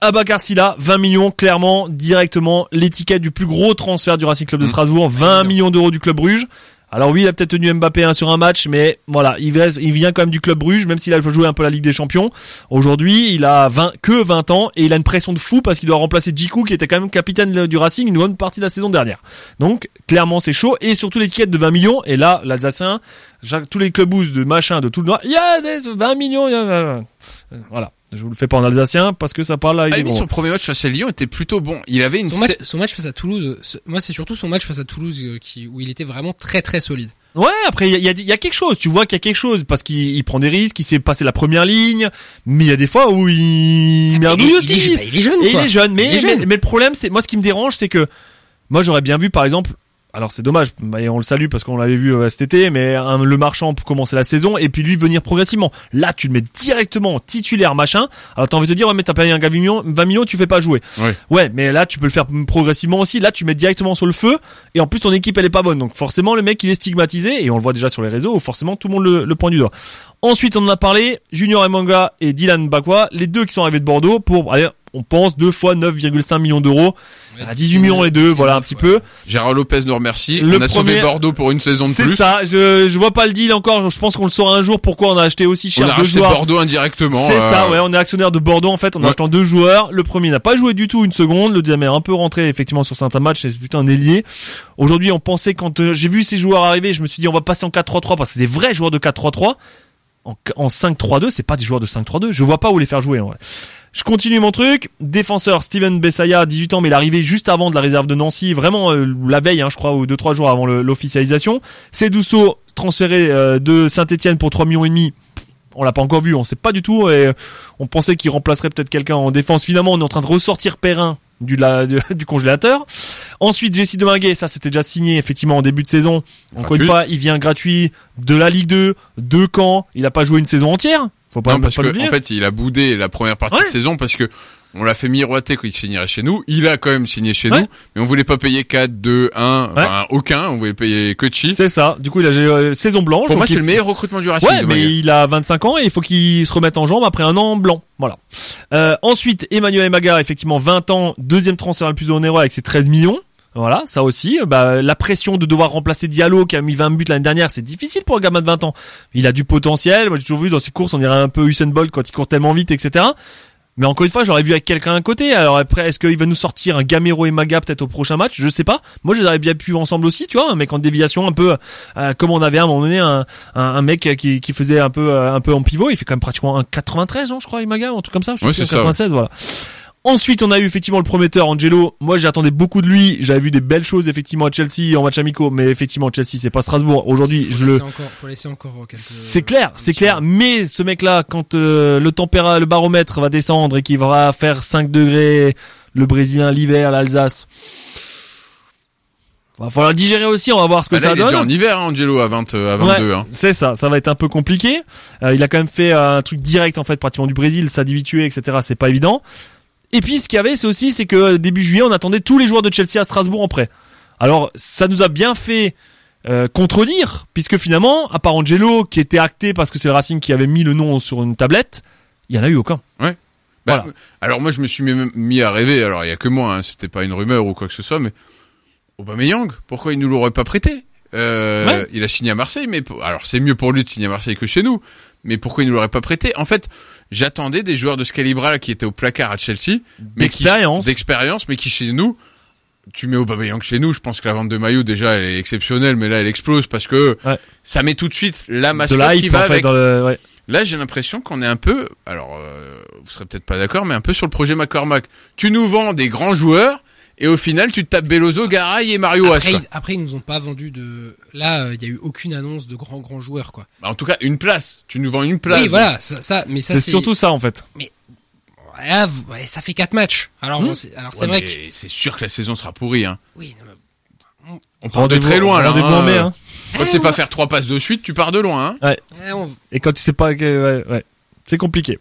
Abakar Silla, 20 millions, clairement, directement, l'étiquette du plus gros transfert du Racing Club de Mmh. Strasbourg, 20 millions d'euros du Club Bruges. Alors oui, il a peut-être tenu Mbappé un sur un match, mais voilà, il, il vient quand même du Club Bruges, même s'il a joué un peu la Ligue des Champions. Aujourd'hui, il a 20, que 20 ans et il a une pression de fou parce qu'il doit remplacer Djikou qui était quand même capitaine du Racing une bonne partie de la saison dernière. Donc clairement c'est chaud et surtout l'étiquette de 20 millions et là l'Alsacien, tous les clubs de machin de tout le noir, il y a des 20 millions, il y a- voilà. Je vous le fais pas en alsacien parce que ça parle À limite, gros. son premier match face à Lyon était plutôt bon. Il avait une son match, sé- son match face à Toulouse. Moi, c'est surtout son match face à Toulouse euh, qui, où il était vraiment très très solide. Ouais, après il y a, il y a- y a quelque chose, tu vois qu'il y a quelque chose parce qu'il il prend des risques, il s'est passé la première ligne, mais il y a des fois où il merdouille il, aussi. il est, bah, il est jeune, Et quoi. il est jeune, mais, Il est jeune. mais, mais le problème, c'est moi ce qui me dérange, c'est que moi j'aurais bien vu par exemple alors c'est dommage, bah, on le salue parce qu'on l'avait vu euh, cet été, mais un- le marchand pour commencer la saison et puis lui venir progressivement. Là, tu le mets directement titulaire machin. Alors t'as envie de te dire ouais mais t'as payé un gars 20 millions, 20 millions, tu fais pas jouer. Ouais. Ouais, mais là tu peux le faire progressivement aussi. Là tu mets directement sur le feu et en plus ton équipe elle est pas bonne, donc forcément le mec il est stigmatisé et on le voit déjà sur les réseaux. où Forcément tout le monde le, le pointe du doigt. Ensuite on en a parlé, Junior Emanga et Dylan Bakwa, les deux qui sont arrivés de Bordeaux pour allez, on pense deux fois 9,5 millions d'euros. À 18 millions les deux, voilà un petit peu. Gérard Lopez nous remercie. Le on a sauvé premier- Bordeaux pour une saison de C'est plus. ça, je, je vois pas le deal encore, je pense qu'on le saura un jour pourquoi on a acheté aussi On cher a deux joueurs. Bordeaux indirectement. C'est euh, ça, ouais, on est actionnaire de Bordeaux en fait, en Ouais. achetant deux joueurs. Le premier n'a pas joué du tout une seconde, le deuxième est un peu rentré effectivement sur certains matchs, c'est plutôt un ailier. Aujourd'hui, on pensait quand euh, j'ai vu ces joueurs arriver, je me suis dit on va passer en 4-3-3 parce que c'est des vrais joueurs de 4-3-3. En, en 5-3-2, c'est pas des joueurs de 5-3-2. Je vois pas où les faire jouer en vrai. Je continue mon truc. Défenseur Steven Bessaya, 18 ans, mais il est arrivé juste avant de la réserve de Nancy, vraiment euh, la veille, hein, je crois, ou 2-3 jours avant l'officialisation. C'est Douceau transféré euh, de Saint-Etienne pour 3 millions et demi. On l'a pas encore vu, on sait pas du tout. Et on pensait qu'il remplacerait peut-être quelqu'un en défense. Finalement, on est en train de ressortir Perrin du, la- du, du congélateur. Ensuite, Jesse Deminguet, ça c'était déjà signé effectivement en début de saison. Encore une fois, il vient gratuit de la Ligue 2, de Caen. Il a pas joué une saison entière. Faut pas, Non, parce pas que en fait, il a boudé la première partie Ouais. de saison parce que on l'a fait miroiter qu'il signerait chez nous. Il a quand même signé chez Ouais. nous, mais on voulait pas payer 4, 2, 1, enfin aucun. On voulait payer que Chi. C'est ça. Du coup, il a euh, saison blanche. Pour moi, c'est il- le meilleur recrutement du Racing. Ouais, mais il a 25 ans et il faut qu'il se remette en jambe après un an blanc. Voilà. Euh, ensuite, Emmanuel Emaga, effectivement, 20 ans, deuxième transfert le plus onéreux avec ses 13 millions. Voilà, ça aussi. Bah, la pression de devoir remplacer Diallo qui a mis 20 buts l'année dernière, c'est difficile pour un gamin de 20 ans. Il a du potentiel. Moi, j'ai toujours vu dans ses courses, on dirait un peu Usain Bolt quand il court tellement vite, etc. Mais encore une fois, j'aurais vu avec quelqu'un à côté. Alors après, est-ce qu'il va nous sortir un Gamero et Maga peut-être au prochain match? Je sais pas. Moi, je les aurais bien pu ensemble aussi, tu vois, un mec en déviation un peu euh, comme on avait à un moment donné un, un, un mec qui, qui faisait un peu euh, un peu en pivot. Il fait quand même pratiquement un 93 ans, je crois, Imaga, un truc comme ça. Je Ouais, c'est un ça, 96, voilà. Ensuite, on a eu effectivement le prometteur Angelo. Moi, j'attendais beaucoup de lui. J'avais vu des belles choses effectivement à Chelsea en match amicaux, mais effectivement Chelsea, c'est pas Strasbourg. Aujourd'hui, je le laisser encore, faut laisser encore quelques- c'est clair, c'est clair. Mais ce mec-là, quand euh, le tempéra, le baromètre va descendre et qu'il va faire 5 degrés, le Brésilien l'hiver, l'Alsace, va falloir digérer aussi. On va voir ce que Bah là, ça il est déjà donne. en hiver, hein, Angelo, à 20, euh, à 22. Ouais, hein. C'est ça, ça va être un peu compliqué. Euh, il a quand même fait euh, un truc direct en fait, pratiquement du Brésil, s'individuer, etc. C'est pas évident. Et puis ce qu'il y avait, c'est aussi, c'est que euh, début juillet, on attendait tous les joueurs de Chelsea à Strasbourg en prêt. Alors ça nous a bien fait euh, contredire, puisque finalement, à part Angelo, qui était acté parce que c'est le Racing qui avait mis le nom sur une tablette, il y en a eu aucun. Bah, Voilà. Alors moi, je me suis mis, mis à rêver. Alors il y a que moi, hein, c'était pas une rumeur ou quoi que ce soit, mais Aubameyang, pourquoi il nous l'aurait pas prêté? Euh, Ouais. Il a signé à Marseille, mais alors c'est mieux pour lui de signer à Marseille que chez nous. Mais pourquoi il nous l'aurait pas prêté? En fait, j'attendais des joueurs de ce calibre-là qui étaient au placard à Chelsea, mais qui- D'expérience. d'expérience, mais qui chez nous. Tu mets Aubameyang chez nous, je pense que la vente de maillot déjà elle est exceptionnelle, mais là elle explose parce que Ouais. ça met tout de suite la De mascotte la qui va en fait. avec. Dans le... ouais. Là, j'ai l'impression qu'on est un peu, alors euh, vous serez peut-être pas d'accord, mais un peu sur le projet McCormack. Tu nous vends des grands joueurs et au final, tu te tapes Belozo, Garay et Mario Après, quoi. ils- après, ils nous ont pas vendu de. Là, euh, il y a eu aucune annonce de grands grands joueurs, quoi. Bah, en tout cas, une place. Tu nous vends une place. oui, voilà, ça, ça- mais ça C'est surtout ça en fait. Là, vous- ouais, ça fait quatre matchs. Alors, Hmm. bon, alors c'est Ouais, vrai mais que. c'est sûr que la saison sera pourrie. Hein. Oui, non, mais- On part de très loin là. Hein. en mai. Hein. Quand tu sais pas faire trois passes de suite, tu pars de loin. Hein. eh, on- Et quand tu sais pas, que, ouais, ouais, c'est compliqué.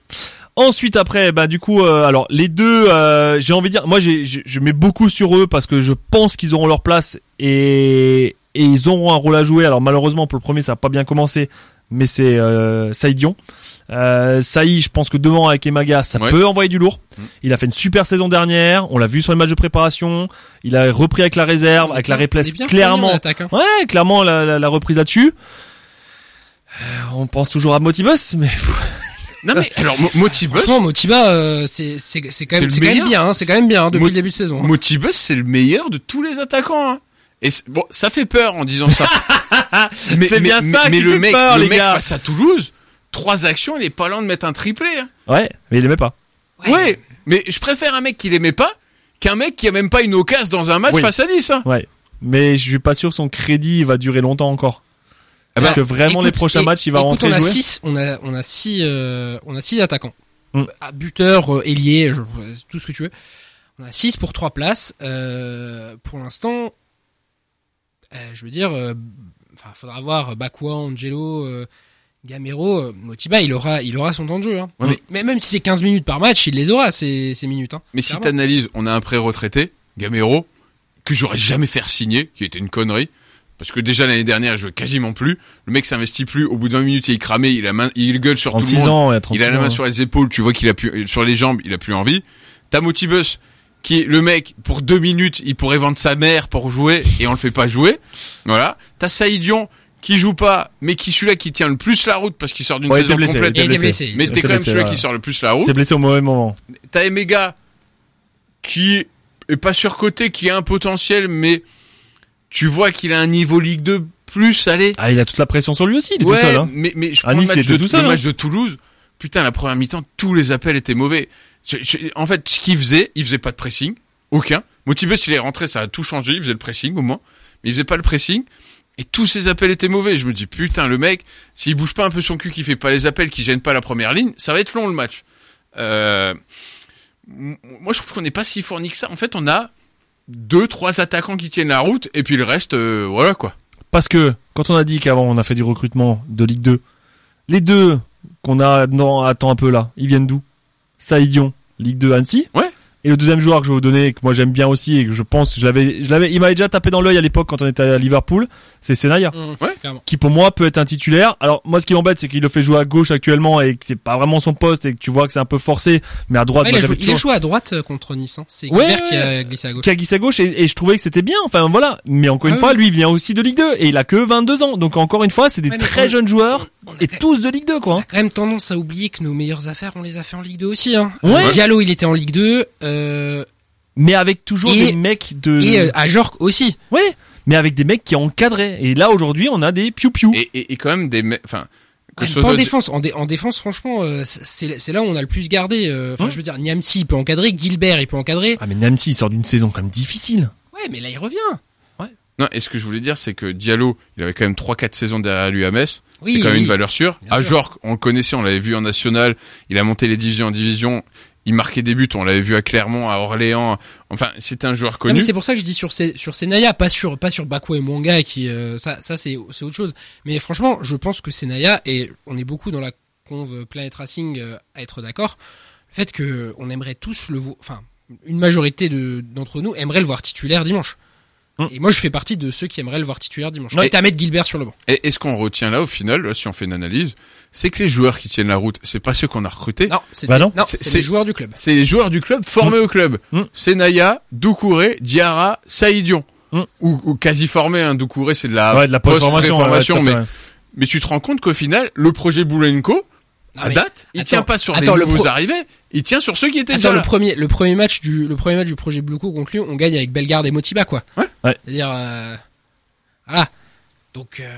Ensuite, après, bah du coup, euh, alors les deux, euh, j'ai envie de dire, moi, j'ai, je, je mets beaucoup sur eux parce que je pense qu'ils auront leur place et, et ils auront un rôle à jouer. Alors malheureusement, pour le premier, ça a pas bien commencé, mais c'est euh, Saïdion. Euh, Saïd, je pense que devant avec Emaga, ça Ouais. peut envoyer du lourd. Mm. Il a fait une super saison dernière. On l'a vu sur les matchs de préparation. Il a repris avec la réserve, avec la replace clairement. attaque, hein. Ouais, clairement la, la, la reprise là-dessus. Euh, on pense toujours à Motibus, mais Non mais alors Mo- Motibus, Franchement, Motiba, euh, c'est c'est c'est quand même le c'est quand même meilleur. bien, hein, c'est quand même bien hein, depuis Mo- le début de saison. hein. Motibus, c'est le meilleur de tous les attaquants. Hein. Et bon, ça fait peur en disant ça. mais, C'est bien mais- ça mais qui le fait mec, peur, le les mec gars. face à Toulouse, trois actions, il est pas loin de mettre un triplé. Hein. ouais, mais il aimait pas. Ouais. mais je préfère un mec qui l'aimait pas qu'un mec qui a même pas une occasion dans un match Oui. face à Nice. Hein. Ouais, mais je suis pas sûr que son crédit va durer longtemps encore. Ah Parce bah, que vraiment les prochains matchs, il va écoute, rentrer on a jouer. six, on a on a six euh, on a six attaquants. Mm. Buteur, euh, ailier, tout ce que tu veux. On a six pour trois places. Euh, pour l'instant, je veux dire, euh, enfin, faudra voir Bakwa, Angelo, euh, Gamero, euh, Motiba, il aura, il aura son temps de jeu. Hein. Ouais, mais- mais même si c'est 15 minutes par match, il les aura ces, ces minutes. Hein. Mais si Clairement. t'analyses, on a un pré-retraité, Gamero, que j'aurais jamais fait signer, qui était une connerie. Parce que déjà l'année dernière, il jouait quasiment plus. Le mec s'investit plus. Au bout de 20 minutes, il est cramé, il a main, il gueule sur tout le 36 monde. ans, ouais, 36 Il a la main sur les épaules, tu vois qu'il a plus, sur les jambes, il a plus envie. T'as Motibus, qui est le mec, pour deux minutes, il pourrait vendre sa mère pour jouer, et on le fait pas jouer. Voilà. T'as Saïdion, qui joue pas, mais qui celui-là qui tient le plus la route parce qu'il sort d'une Ouais, saison blessé, il complète. il blessé. Mais t'es quand même blessé, celui ouais. qui sort le plus la route. C'est blessé au mauvais moment. T'as Emega qui est pas surcoté, qui a un potentiel, mais tu vois qu'il a un niveau Ligue 2 plus, allez. Ah, il a toute la pression sur lui aussi, il est ouais, tout seul. Hein. mais, mais je prends le Nice, match, il était de, tout seul, le hein. match de Toulouse. Putain, la première mi-temps, tous les appels étaient mauvais. En fait, ce qu'il faisait, il faisait pas de pressing. Aucun. Motibus, il est rentré, ça a tout changé. Il faisait le pressing au moins. Mais il faisait pas le pressing. Et tous ses appels étaient mauvais. Je me dis, putain, le mec, s'il bouge pas un peu son cul, qu'il fait pas les appels, qu'il gêne pas la première ligne, ça va être long le match. Euh, moi, je trouve qu'on n'est pas si fourni que ça. En fait, on a deux, trois attaquants qui tiennent la route, et puis le reste, euh, voilà quoi. Parce que quand on a dit qu'avant on a fait du recrutement de Ligue 2, les deux qu'on a non attends un peu là, ils viennent d'où? Saïdion, Ligue 2 Annecy. Ouais. Et le deuxième joueur que je vais vous donner, que moi j'aime bien aussi et que je pense que je l'avais, je l'avais, il m'avait déjà tapé dans l'œil à l'époque quand on était à Liverpool, c'est Senaya. Mmh, Ouais. clairement. Qui pour moi peut être un titulaire. Alors moi ce qui m'embête c'est qu'il le fait jouer à gauche actuellement et que c'est pas vraiment son poste et que tu vois que c'est un peu forcé, mais à droite Ouais, il, moi, a j'avais joué, il a joué à droite euh, contre Nice. Hein. C'est Ouais, qui a glissé à gauche. qui a glissé à gauche et, et je trouvais que c'était bien. Enfin voilà. Mais encore une Ah fois, oui. lui il vient aussi de Ligue 2 et il a que 22 ans. Donc encore une fois, c'est des très on- jeunes joueurs et quand- tous de Ligue 2 quoi. on a quand même tendance à oublier que nos meilleures affaires, on les a fait en Ligue 2 aussi. Hein. Ouais. Euh, Diallo, il était en Ligue 2. Euh, Mais avec toujours Et- des mecs de. et euh, à Jork aussi. Ouais. Mais avec des mecs qui encadraient. Et là aujourd'hui, on a des piou piou. Et, et, et quand même des, me- enfin, que Ouais, ce pas en défense. En, dé- en défense, franchement, euh, c'est c'est là où on a le plus gardé. euh, Enfin, je veux dire, Niamsi, il peut encadrer. Gilbert, il peut encadrer. Ah mais Nancy il sort d'une saison quand même difficile. Ouais, mais là, il revient. Non, et ce que je voulais dire, c'est que Diallo, il avait quand même 3-4 saisons derrière lui à Metz. Oui, c'est quand même oui. une valeur sûre. Bien À sûr. Jork, on le connaissait, on l'avait vu en national. Il a monté les divisions en division. Il marquait des buts. On l'avait vu à Clermont, à Orléans. Enfin, c'était un joueur connu. mais c'est pour ça que je dis sur Sé- sur Senaya, pas sur pas sur Bakwa et Mwanga qui euh, ça ça c'est c'est autre chose. Mais franchement, je pense que Senaya et on est beaucoup dans la conve Planet Racing euh, à être d'accord. Le fait que on aimerait tous le vo- enfin une majorité de d'entre nous aimerait le voir titulaire dimanche. Hum. Et moi, je fais partie de ceux qui aimeraient le voir titulaire dimanche. Quitte à mettre Gilbert sur le banc. Et, et ce qu'on retient là, au final, là, si on fait une analyse, c'est que les joueurs qui tiennent la route, c'est pas ceux qu'on a recrutés. Non, c'est Bah les joueurs du club. C'est les joueurs du club formés au club. Mm. C'est Naya, Doucouré, Diarra, Saïdion. Mm. Ou, ou quasi formés, hein. Doucouré, c'est de la, ouais de la post-formation. ouais, mais. Mais tu te rends compte qu'au final, le projet Boulenko, à mais date, il attends, tient pas sur attends, les le nouveaux pro- arrivés, il tient sur ceux qui étaient Attends, déjà le là. premier, le premier match du, le premier match du projet Bloco contre Lyon, on gagne avec Bellegarde et Motiba, quoi. Ouais. Ouais. C'est-à-dire, euh, voilà. Donc, euh,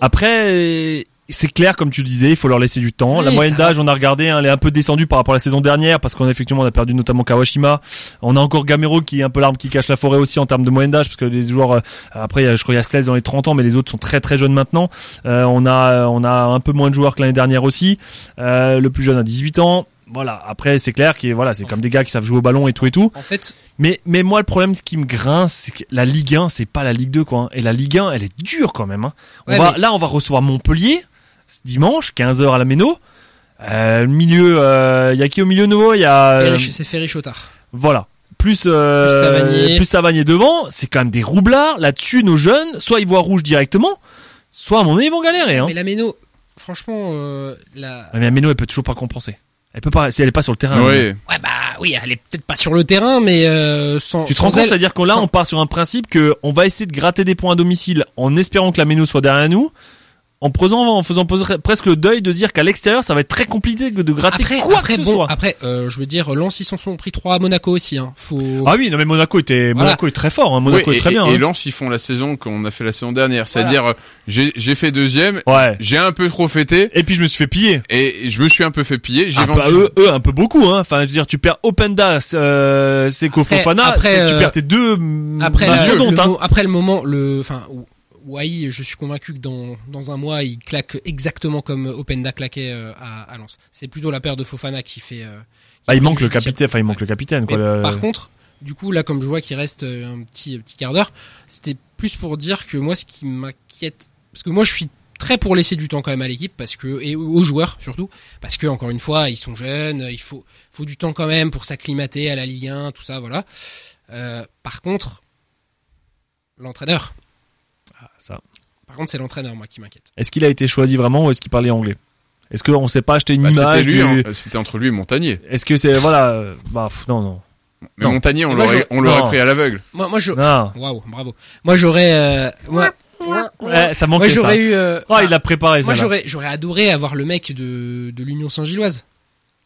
Après, c'est clair, comme tu le disais, il faut leur laisser du temps. Oui, la moyenne d'âge, on a regardé, hein, elle est un peu descendue par rapport à la saison dernière, parce qu'on a effectivement on a perdu notamment Kawashima. On a encore Gamero qui est un peu l'arme qui cache la forêt aussi en termes de moyenne d'âge, parce que les joueurs, euh, après, je crois il y a 16 dans les 30 ans, mais les autres sont très très jeunes maintenant. Euh, on a on a un peu moins de joueurs que l'année dernière aussi. Euh, le plus jeune a 18 ans. Voilà. Après, c'est clair que voilà, c'est comme des gars qui savent jouer au ballon et tout et tout. en fait, Mais, mais moi, le problème, ce qui me grince, c'est que la Ligue 1, c'est pas la Ligue 2, quoi. hein. Et la Ligue 1, elle est dure quand même. Hein. On Ouais, va, mais- Là, on va recevoir Montpellier, dimanche, 15h à la Méno. Euh, le milieu, il y a qui au milieu nouveau? Il y a, euh, c'est Ferry Chotard. voilà. Plus, euh, Plus Savanier. plus Savanier devant, c'est quand même des roublards. Là-dessus, nos jeunes, soit ils voient rouge directement, soit à mon avis, ils vont galérer. Hein. Mais la Méno, franchement, euh, la... Mais la Méno, elle peut toujours pas compenser. Elle peut pas, si elle est pas sur le terrain. Ouais. Ouais, bah, oui, elle est peut-être pas sur le terrain, mais, euh, sans, Tu te rends compte, c'est-à-dire qu'on là, sans- on part sur un principe que on va essayer de gratter des points à domicile en espérant que la Méno soit derrière nous, en faisant, en faisant poser- presque le deuil de dire qu'à l'extérieur, ça va être très compliqué de gratter après, quoi après, que ce bon, soit. après, euh, je veux dire, Lens, ils s'en sont pris trois à Monaco aussi, hein. Faut... Ah oui, non mais Monaco était, Voilà. Monaco est très fort, hein. Monaco est très et, bien. Et hein. Lens, ils font la saison qu'on a fait la saison dernière. C'est-à-dire, euh, j'ai j'ai fait deuxième, Ouais. j'ai un peu trop fêté, Et puis je me suis fait piller. et je me suis un peu fait piller. J'ai vendu. eux, eux, un peu beaucoup, hein. Enfin, je veux dire, tu perds Openda, euh, Seko Fofana, après, tu euh, perds tes deux Après, de compte, le hein. après le moment, le, enfin, Wai, je suis convaincu que dans, dans un mois, il claque exactement comme Openda claquait euh, à, à Lens. C'est plutôt la paire de Fofana qui fait. euh, qui Ah, il manque le capitaine, enfin, il manque le capitaine, quoi. Le- Par contre, du coup, là, comme je vois qu'il reste euh, un petit, petit quart d'heure, c'était plus pour dire que moi, ce qui m'inquiète, parce que moi, je suis très pour laisser du temps quand même à l'équipe, parce que et aux joueurs surtout, parce que encore une fois, ils sont jeunes, il faut, faut du temps quand même pour s'acclimater à la Ligue 1, tout ça, voilà. Euh, par contre, l'entraîneur. Par contre, c'est l'entraîneur, moi, qui m'inquiète. Est-ce qu'il a été choisi vraiment ou est-ce qu'il parlait anglais? Est-ce qu'on sait pas acheter une Bah, c'était image du- hein. c'était entre lui et Montagnier. Est-ce que c'est voilà euh, bah pff, non non Mais Non. Montagnier, on l'aurait, on l'aurait pris à l'aveugle. Moi, moi, je, waouh, bravo. Moi, j'aurais, euh, moi, Ouais, ça moi, manquait ça. j'aurais eu, euh, Oh, il a préparé ça. Moi, j'aurais, j'aurais adoré avoir le mec de, de l'Union Saint-Gilloise.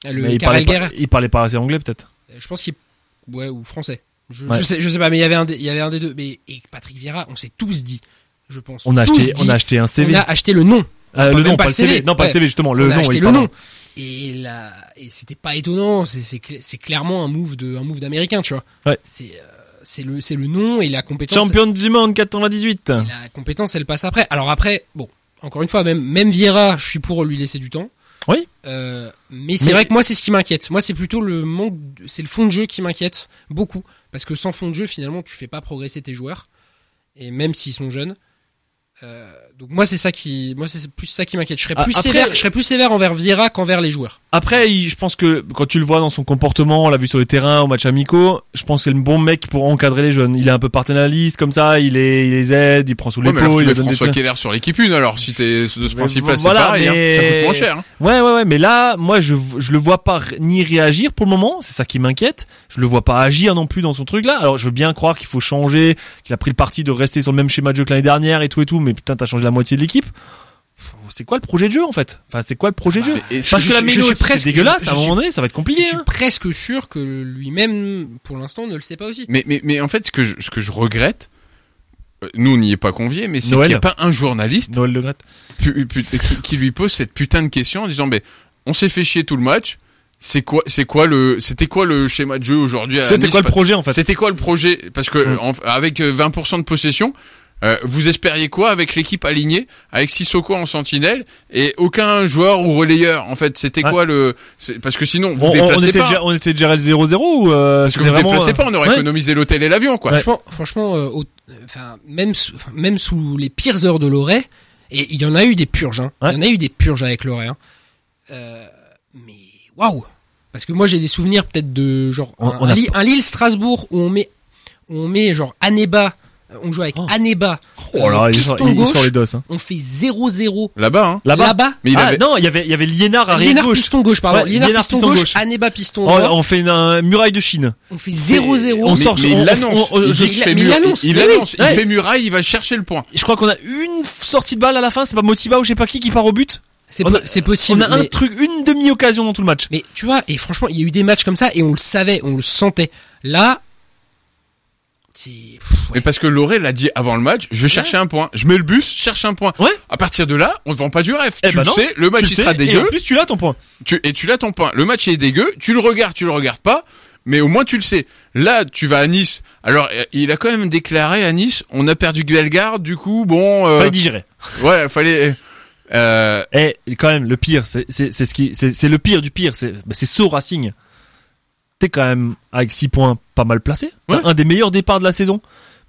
Le Mais il Karel parlait, pas, Gerhardt. il parlait pas assez anglais peut-être. Je pense qu'il, ouais, ou français. Je, Ouais. je sais, je sais pas, mais il y avait un, des, il y avait un des deux. Mais, et Patrick Vieira, on s'est tous dit, je pense. On a acheté, dit, on a acheté un CV. on a acheté le nom. Euh, le nom, pas pas le CV. Non, pas le. CV justement. Le on a nom. acheté oui, le pardon. nom. Et là, et c'était pas étonnant. C'est, c'est, c'est clairement un move de, un move d'américain, tu vois. Ouais. C'est, euh, c'est le, c'est le nom et la compétence. Champion du monde 98. Et la compétence, elle passe après. Alors après, bon, encore une fois, même, même Vieira, je suis pour lui laisser du temps. Oui. Euh, mais c'est Mais- vrai que moi, c'est ce qui m'inquiète. Moi, c'est plutôt le manque, de- c'est le fond de jeu qui m'inquiète beaucoup. Parce que sans fond de jeu, finalement, tu fais pas progresser tes joueurs. Et même s'ils sont jeunes. Euh, donc moi, c'est ça qui, moi, c'est plus ça qui m'inquiète. Je serais Ah, plus après- sévère, je serais plus sévère envers Vieira qu'envers les joueurs. Après, il- je pense que quand tu le vois dans son comportement, on l'a vu sur le terrain, au match amicaux, je pense que c'est le bon mec pour encadrer les jeunes. Il est un peu paternaliste comme ça, il, est, il les aide, il prend sous Ouais, mais alors l'épaule, tu il mets donne des François trucs. Keller sur l'équipe une, alors si t'es de ce principe-là, c'est voilà, pareil, mais- hein. ça coûte moins cher. hein. Ouais, ouais, ouais, mais là, moi, je, je le vois pas ni réagir pour le moment, c'est ça qui m'inquiète. Je le vois pas agir non plus dans son truc là. Alors, je veux bien croire qu'il faut changer, qu'il a pris le parti de rester sur le même schéma de jeu que l'année dernière et tout et tout, mais putain, t'as changé la moitié de l'équipe. C'est quoi le projet de jeu en fait? Enfin, c'est quoi le projet de jeu? Et- et Parce je que la je suis c'est presque- dégueulasse. je- à un je moment donné, ça va être Je compliqué. suis hein. presque sûr que lui-même, pour l'instant, ne le sait pas aussi. Mais, mais, mais en fait, ce que je, ce que je regrette, euh, nous, on n'y est pas conviés, mais c'est Noël. qu'il n'y ait pas un journaliste Noël pu- pu- qui, qui lui pose cette putain de question en disant, mais on s'est fait chier tout le match. C'est quoi, c'est quoi le, c'était quoi le schéma de jeu aujourd'hui C'était Nice quoi le projet en fait? C'était quoi le projet? Parce que Mm. en- avec euh, 20% de possession, euh, vous espériez quoi avec l'équipe alignée, avec Sissoko en sentinelle et aucun joueur ou relayeur En fait, c'était Ouais. quoi le c'est- Parce que sinon, vous on, on, on déplacez essaie de, pas. gérer- on essaie de gérer le 0-0 ou euh, Parce que vous vraiment, déplacez euh, pas, on aurait ouais. économisé l'hôtel et l'avion, quoi. Franchement, franchement, euh, au- enfin, même, sous, même sous les pires heures de Loret, et il y en a eu des purges, hein. Ouais. Il y en a eu des purges avec Loret, hein. Euh, mais waouh Parce que moi j'ai des souvenirs peut-être de genre On- un, on a- un Li- un Lille Strasbourg où on met, où on met genre Aneba, on joue avec Oh. Aneba, Oh là, euh, il sort, piston il, il gauche, sort les dos. Hein. on fait 0-0 Là-bas, hein. Là-bas. là-bas. Mais il ah avait- non, il y avait il y avait Liénard arrière Liénard gauche. piston gauche, pardon. Ouais, Liénard, Liénard piston, piston gauche, gauche. Aneba piston On, droit. on fait une, un muraille de Chine. On fait 0-0. On mais, sort- mais on- il l'annonce. on- on- il je- qu'il fait il il. Il Ouais. fait muraille, il va chercher le point. Je crois qu'on a une sortie de balle à la fin, c'est pas Motiba ou je sais pas qui qui part au but. C'est po- possible. on a un mais- truc, une demi-occasion dans tout le match. Mais tu vois, et franchement, il y a eu des matchs comme ça et on le savait, on le sentait. Là, c'est. ouais. Mais parce que Loré l'a dit avant le match, je chercher un point. Je mets le bus, je cherche un point. Ouais. À partir de là, on ne vend pas du rêve. Eh tu ben le non. sais, le match il sera sais, Et dégueu. en plus, tu l'as ton point. Tu, et tu l'as ton point. Le match est dégueu, tu le regardes, tu le regardes pas, mais au moins tu le sais. Là, tu vas à Nice. Alors, euh, il a quand même déclaré à Nice, on a perdu Bellegarde, du coup, bon, euh, Fallait digérer. ouais, fallait. Euh, Et quand même, le pire, c'est c'est c'est ce qui, c'est c'est le pire du pire. C'est bah, c'est ce Racing. T'es quand même avec 6 points pas mal placé. Ouais. Un des meilleurs départs de la saison.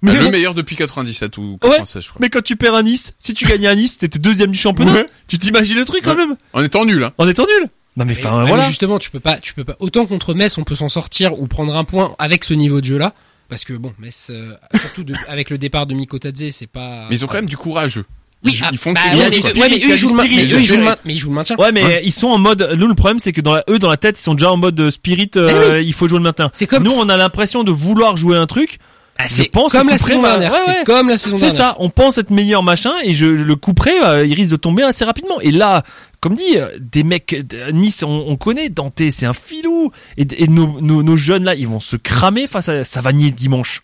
Mais, le meilleur depuis 97 ou Ouais. 96, je crois. mais quand tu perds à Nice, si tu gagnes à Nice, t'étais deuxième du championnat. Ouais. Tu t'imagines le truc quand même En étant nul, hein. En étant nul. Non mais enfin ouais, voilà. mais justement, tu peux pas, tu peux pas. Autant contre Metz, on peut s'en sortir ou prendre un point avec ce niveau de jeu là, parce que bon, Metz, euh, surtout de- avec le départ de Mikotadze, c'est pas. Mais ils ont quand même du courage. Oui, ils, ah, ils font bah, quelque ouais, chose, mais, ouais, mais eux, ils jouent le mais eux, ils jouent le mais ils jouent le maintien. Ouais mais ils sont en mode. Nous le problème c'est que dans la, eux dans la tête ils sont déjà en mode euh, spirit. euh, oui. Il faut jouer le matin. C'est comme Nous on a l'impression de vouloir jouer un truc. Ah, je c'est pense comme la saison dernière. ouais, C'est comme la saison C'est dernière. ça, on pense être meilleur machin et je le couperai, euh, il risque de tomber assez rapidement. Et là, comme dit, euh, des mecs euh, Nice, on, on connaît Dante, c'est un filou. Et, et nos, nos, nos jeunes là, ils vont se cramer face à Savanier dimanche.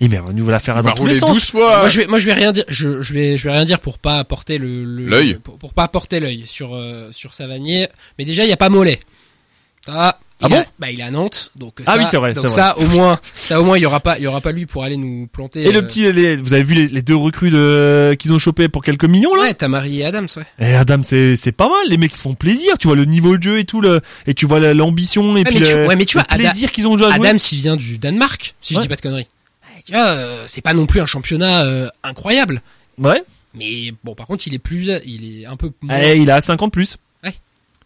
Et mais on va nous la faire On dans va tous les rouler sens. 12 fois. Moi je vais, moi je vais rien dire. Je, je vais, je vais rien dire pour pas porter le le- L'œil. pour, pour pas porter l'œil sur euh, sur Savanier. Mais déjà il y a pas Mollet. Ça, Ah bon a- Bah il est à Nantes, donc Ah ça- oui, c'est vrai, Donc ça, au moins, ça au moins, il y aura pas, il y aura pas lui pour aller nous planter. Et le euh, petit, les- vous avez vu les, les deux recrues de, qu'ils ont chopé pour quelques millions là? Ouais, Tamari et Adams, ouais. Et Adam, c'est c'est pas mal. Les mecs se font plaisir. Tu vois le niveau de jeu et tout le et tu vois la- l'ambition et Ouais, puis mais tu- le, ouais, mais tu le vois, Ada- plaisir qu'ils ont déjà à. Adams, il vient du Danemark, si je Ouais. dis pas de conneries. Tu vois, euh, c'est pas non plus un championnat euh, incroyable, Ouais. mais bon, par contre, il est plus, il est un peu moins. Eh, il a 50 plus. Ouais.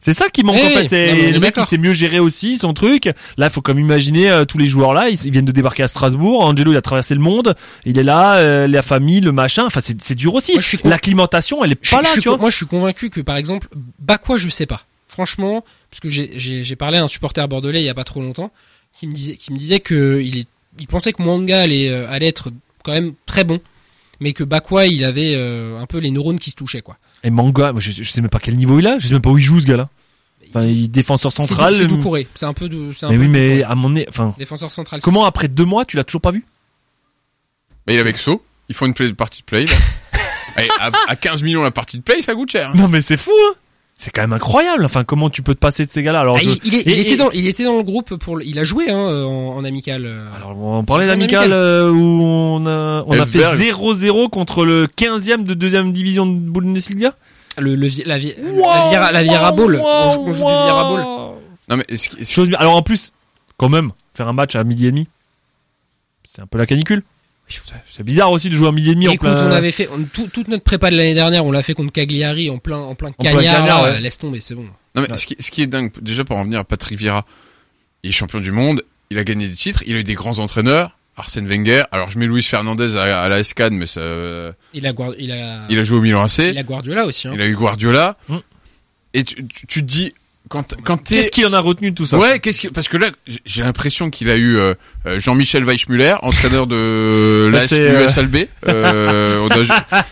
C'est ça qui manque Ouais, en fait. ouais. C'est le mec qui sait mieux gérer aussi son truc. Là, faut comme imaginer euh, tous les joueurs là. Ils, ils viennent de débarquer à Strasbourg. Angelo, il a traversé le monde. Il est là, euh, la famille, le machin. Enfin, c'est c'est dur aussi. L'acclimatation, elle est pas je là, tu vois. moi, je suis convaincu que, par exemple, Bakwa, je sais pas. Franchement, parce que j'ai- j'ai j'ai parlé à un supporter bordelais il y a pas trop longtemps, qui me disait, qui me disait que il est, il pensait que Mwanga allait, euh, allait être quand même très bon, mais que Bakwa, il avait euh, un peu les neurones qui se touchaient, quoi. Et Manga, moi, je, je sais même pas quel niveau il a. Je sais même pas où il joue ce gars-là. Enfin, il est défenseur central. C'est Doucouré. C'est un peu de, Mais peu oui, mais Doucouré. à mon nez, enfin, défenseur central. comment après deux mois, tu l'as toujours pas vu? Mais il est avec So. Ils font une partie de play. Là. Et à, à 15 millions la partie de play, ça coûte cher. hein. Non, mais c'est fou. Hein c'est quand même incroyable. Enfin, comment tu peux te passer de ces gars-là Alors, Ah, je- il, il est- il et- était dans, il était dans le groupe pour, le- il a joué hein, en, en amical. euh. Alors, on parlait d'amical amical. euh, où on a, on a fait Esberg. 0-0 contre le 15e de deuxième division de Bundesliga. le, le, la, Vi- la Viera, la Viera Bowl. On, joue- on joue du Viera Bowl. Non mais est-ce que- est-ce Chose bien. Alors en plus, quand même, faire un match à midi et demi, c'est un peu la canicule. C'est bizarre aussi de jouer à midi et demi en Écoute, plein. on avait fait on- tout- toute notre prépa de l'année dernière, on l'a fait contre Cagliari en plein en plein plein cagnard. cagnard, là, ouais. Laisse tomber, c'est bon. Non mais ce, qui, ce qui est dingue, déjà pour en venir à Patrick Vieira, il est champion du monde, il a gagné des titres, il a eu des grands entraîneurs, Arsène Wenger. Alors je mets Luis Fernandez à, à la Escade, mais ça, euh, Il a Guard- il a il a joué au Milan AC, il a Guardiola aussi. Hein. il a eu Guardiola. Mm. Et tu, tu, tu te dis quand quand t'es Qu'est-ce qu'il en a retenu de tout ça Ouais, qu'est-ce que parce que là j'ai- l'impression qu'il a eu euh, euh, Jean-Michel Weichmuller, entraîneur de l'AS c'est, euh, USLB. Euh, on doit-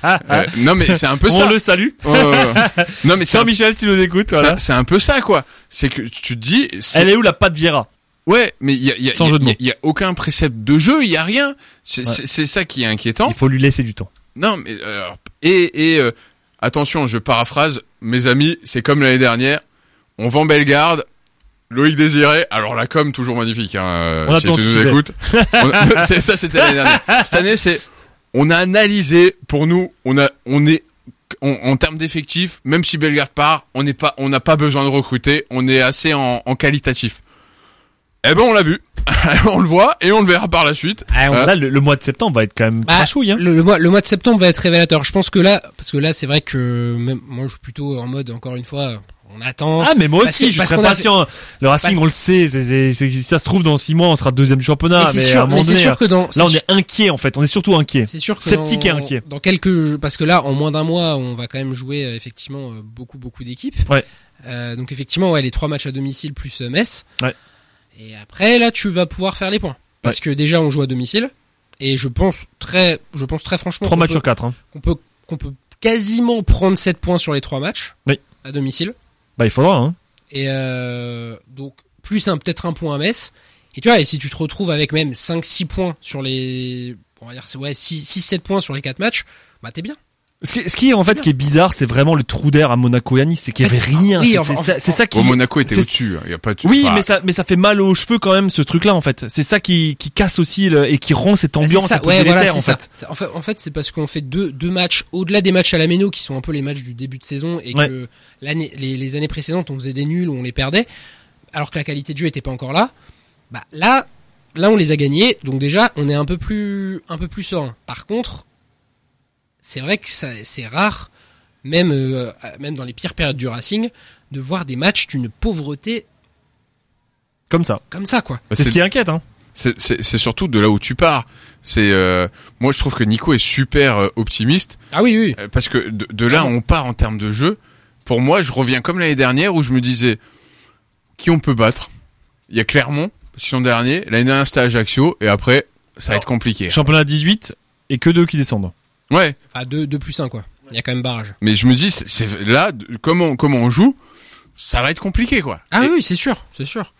euh, non mais c'est un peu On ça. le salue. Non mais Jean-Michel, si nous écoute, voilà. c'est un peu ça quoi. C'est que tu te dis Elle est où la patte Viera Ouais, mais il y a, y, a, Sans y a- jeu y a aucun précepte de jeu, il y a rien. C'est Ouais. c'est- c'est ça qui est inquiétant. Il faut lui laisser du temps. Non, mais alors, et et euh, attention, je paraphrase, mes amis, c'est comme l'année dernière. On vend Bellegarde, Loïc Désiré. Alors la com toujours magnifique. Hein, euh, On a si tout tu nous écoutes. On- c'est ça, c'était l'année dernière. Cette année, c'est on a analysé. Pour nous, on a on est on- en termes d'effectifs, même si Bellegarde part, on n'est pas, on n'a pas besoin de recruter, on est assez en, en qualitatif. Eh ben, on l'a vu, on le voit et on le verra par la suite. Ah, on- Là, le, le mois de septembre va être quand même Bah. Hein. le, le mois, le mois de septembre va être révélateur. Je pense que là, parce que là, c'est vrai que même moi, je suis plutôt en mode, encore une fois, on attend. Ah mais moi aussi, que- je suis très a patient. Le Racing, parce- on le sait. c'est si ça se trouve dans six mois, on sera deuxième du championnat. mais Mais, c'est à un sûr, mais donné, sûr que dans, là, on est inquiet en fait. On est surtout inquiet. C'est sûr que Sceptique dans, et inquiet. Dans quelques, parce que là, en moins d'un mois, on va quand même jouer euh, effectivement euh, beaucoup, beaucoup d'équipes. Ouais. Euh, donc effectivement, ouais, les trois matchs à domicile plus euh, Metz. Ouais. Et après, là, tu vas pouvoir faire les points, parce que déjà, on joue à domicile. Et je pense très, je pense très franchement Trois matchs peut, sur quatre. Hein. qu'on peut, qu'on peut quasiment prendre 7 points sur les trois matchs. Oui. À domicile. Bah il faudra. Hein. Et euh, donc plus un peut-être un point à Metz. Et tu vois, et si tu te retrouves avec même 5-6 points sur les, on va dire, ouais, 6-7 points sur les quatre matchs, bah t'es bien. Ce qui, ce qui est en fait, ce qui est bizarre, c'est vraiment le trou d'air à Monaco et à Nice, c'est qu'il y avait rien. Oui, C'est- ça- qui. Bon, Monaco était au-dessus, il y a pas de Oui, enfin, mais ça, mais ça fait mal aux cheveux quand même ce truc-là en fait. C'est ça qui, qui casse aussi le- et qui rend cette Bah, ambiance ça, un peu ouais, voilà, en ça. fait. C'est- En fait, en fait, c'est parce qu'on fait deux, deux matchs au-delà des matchs à la Méno qui sont un peu les matchs du début de saison et Ouais. que l'année, les, les années précédentes, on faisait des nuls ou on les perdait, alors que la qualité de jeu était pas encore là. Bah là, là, on les a gagnés, donc déjà, on est un peu plus, un peu plus serein. Par contre, c'est vrai que ça, c'est rare, même, euh, même dans les pires périodes du Racing, de voir des matchs d'une pauvreté Comme ça. comme ça, quoi. bah, C'est ce qui inquiète. Hein. c'est c'est- c'est surtout de là où tu pars. C'est euh, moi je trouve que Nico est super euh, optimiste Ah oui, oui. euh, parce que de, de là Ah on part en termes de jeu. Pour moi, je reviens comme l'année dernière où je me disais qui on peut battre? Il y a Clermont, ils sont derniers. L'année dernière c'était Ajaccio et après ça va être compliqué. Championnat 18 et que deux qui descendent. Ouais, Enfin, 2 deux, plus 1, quoi. Il y a quand même barrage. mais je me dis c'est- c'est là comment comment on joue, ça va être compliqué quoi. Ah Et- oui, oui, c'est sûr, c'est sûr.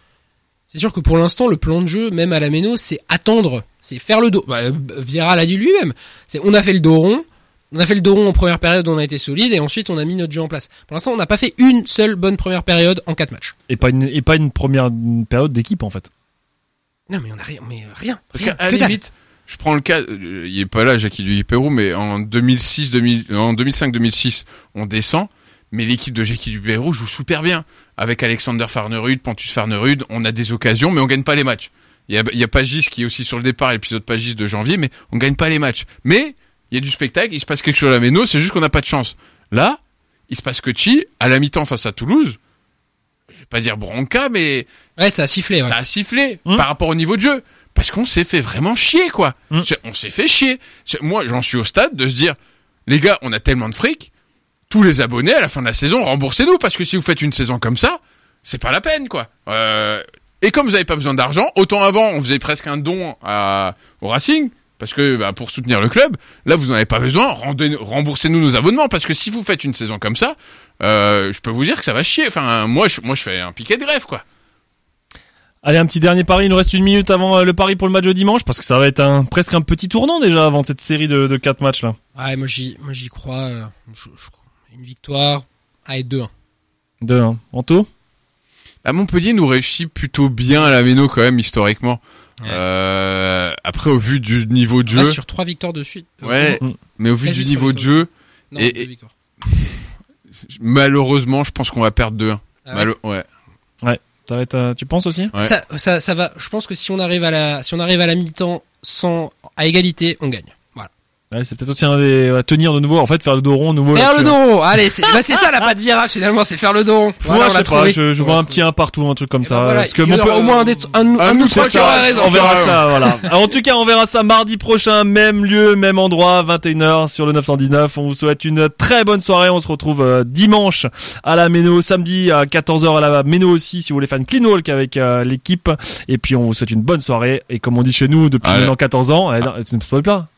C'est sûr que pour l'instant, le plan de jeu, même à la Méno, c'est attendre, c'est faire le dos. Bah, euh, Vieira l'a dit lui-même. C'est on a fait le dos rond On a fait le dos rond en première période, on a été solide, et ensuite on a mis notre jeu en place. Pour l'instant, on n'a pas fait une seule bonne première période en quatre matchs. Et pas une, et pas une première période d'équipe en fait. Non, mais on a rien, mais rien. Parce rien, qu'à la limite, je prends le cas, euh, il est pas là, Jackie Duy Pérou, mais en 2006, 2000, en 2005-2006, on descend, mais l'équipe de Jackie du Pérou joue super bien. Avec Alexander Farnerud, Pontus Farnerud, on a des occasions, mais on gagne pas les matchs. Il y a, il y a Pagis qui est aussi sur le départ, l'épisode Pagis de janvier, mais on gagne pas les matchs. Mais, il y a du spectacle, il se passe quelque chose à la Méno, c'est juste qu'on n'a pas de chance. Là, il se passe que Chi, à la mi-temps face à Toulouse, je vais pas dire bronca, mais Ouais, ça a sifflé. Ouais. ça a sifflé Hum. par rapport au niveau de jeu. Parce qu'on s'est fait vraiment chier, quoi. C'est- On s'est fait chier. Moi, j'en suis au stade de se dire, les gars, on a tellement de fric, tous les abonnés à la fin de la saison, remboursez-nous, parce que si vous faites une saison comme ça, c'est pas la peine, quoi. Euh, et comme vous avez pas besoin d'argent, autant avant, on faisait presque un don à, au Racing, parce que bah, pour soutenir le club, là, vous en avez pas besoin, remboursez-nous nos abonnements, parce que si vous faites une saison comme ça, euh, je peux vous dire que ça va chier. Enfin, moi, je, moi, je fais un piquet de grève, quoi. Allez, un petit dernier pari. Il nous reste une minute avant euh, le pari pour le match de dimanche parce que ça va être un, presque un petit tournant déjà avant cette série de, de quatre matchs là. Ouais, moi j'y, moi j'y crois. euh, je- je- une victoire à être 2-1. 2-1. Anto? À Montpellier nous réussit plutôt bien à la méno quand même historiquement. Ouais. Euh, après au vu du niveau de jeu, Là, sur trois victoires de suite. Ouais, mais au vu du niveau de jeu, Non, Et- deux et- victoires. malheureusement, je pense qu'on va perdre 2-1. Ah ouais. Malo- ouais. Ça va être, euh, tu penses aussi? Ouais. Ça, ça, ça va. Je pense que si on arrive à la, si on arrive à la mi-temps sans, à égalité, on gagne. Ouais, c'est peut-être aussi un des à tenir de nouveau. En fait, faire le dos rond, nouveau. Faire le dos rond. Allez, c'est, bah, c'est ça la patte virage finalement, c'est faire le dos rond. Moi, Voilà, on je sais pas. Je, je vois un petit un partout, un truc comme Et ça. ben voilà, parce que mon aura peu- au moins un, des, un, un, Ah, de nous c'est trois qui ça, aura raison. On verra ça, voilà. Alors, en tout cas, on verra ça mardi prochain, même lieu, même endroit, 21h sur le 919. On vous souhaite une très bonne soirée. On se retrouve euh, dimanche à la Méno, samedi à 14h à la Méno aussi, si vous voulez faire une clean walk avec euh, l'équipe. Et puis, on vous souhaite une bonne soirée. Et comme on dit chez nous depuis maintenant 14 ans, eh, non, tu ne pas.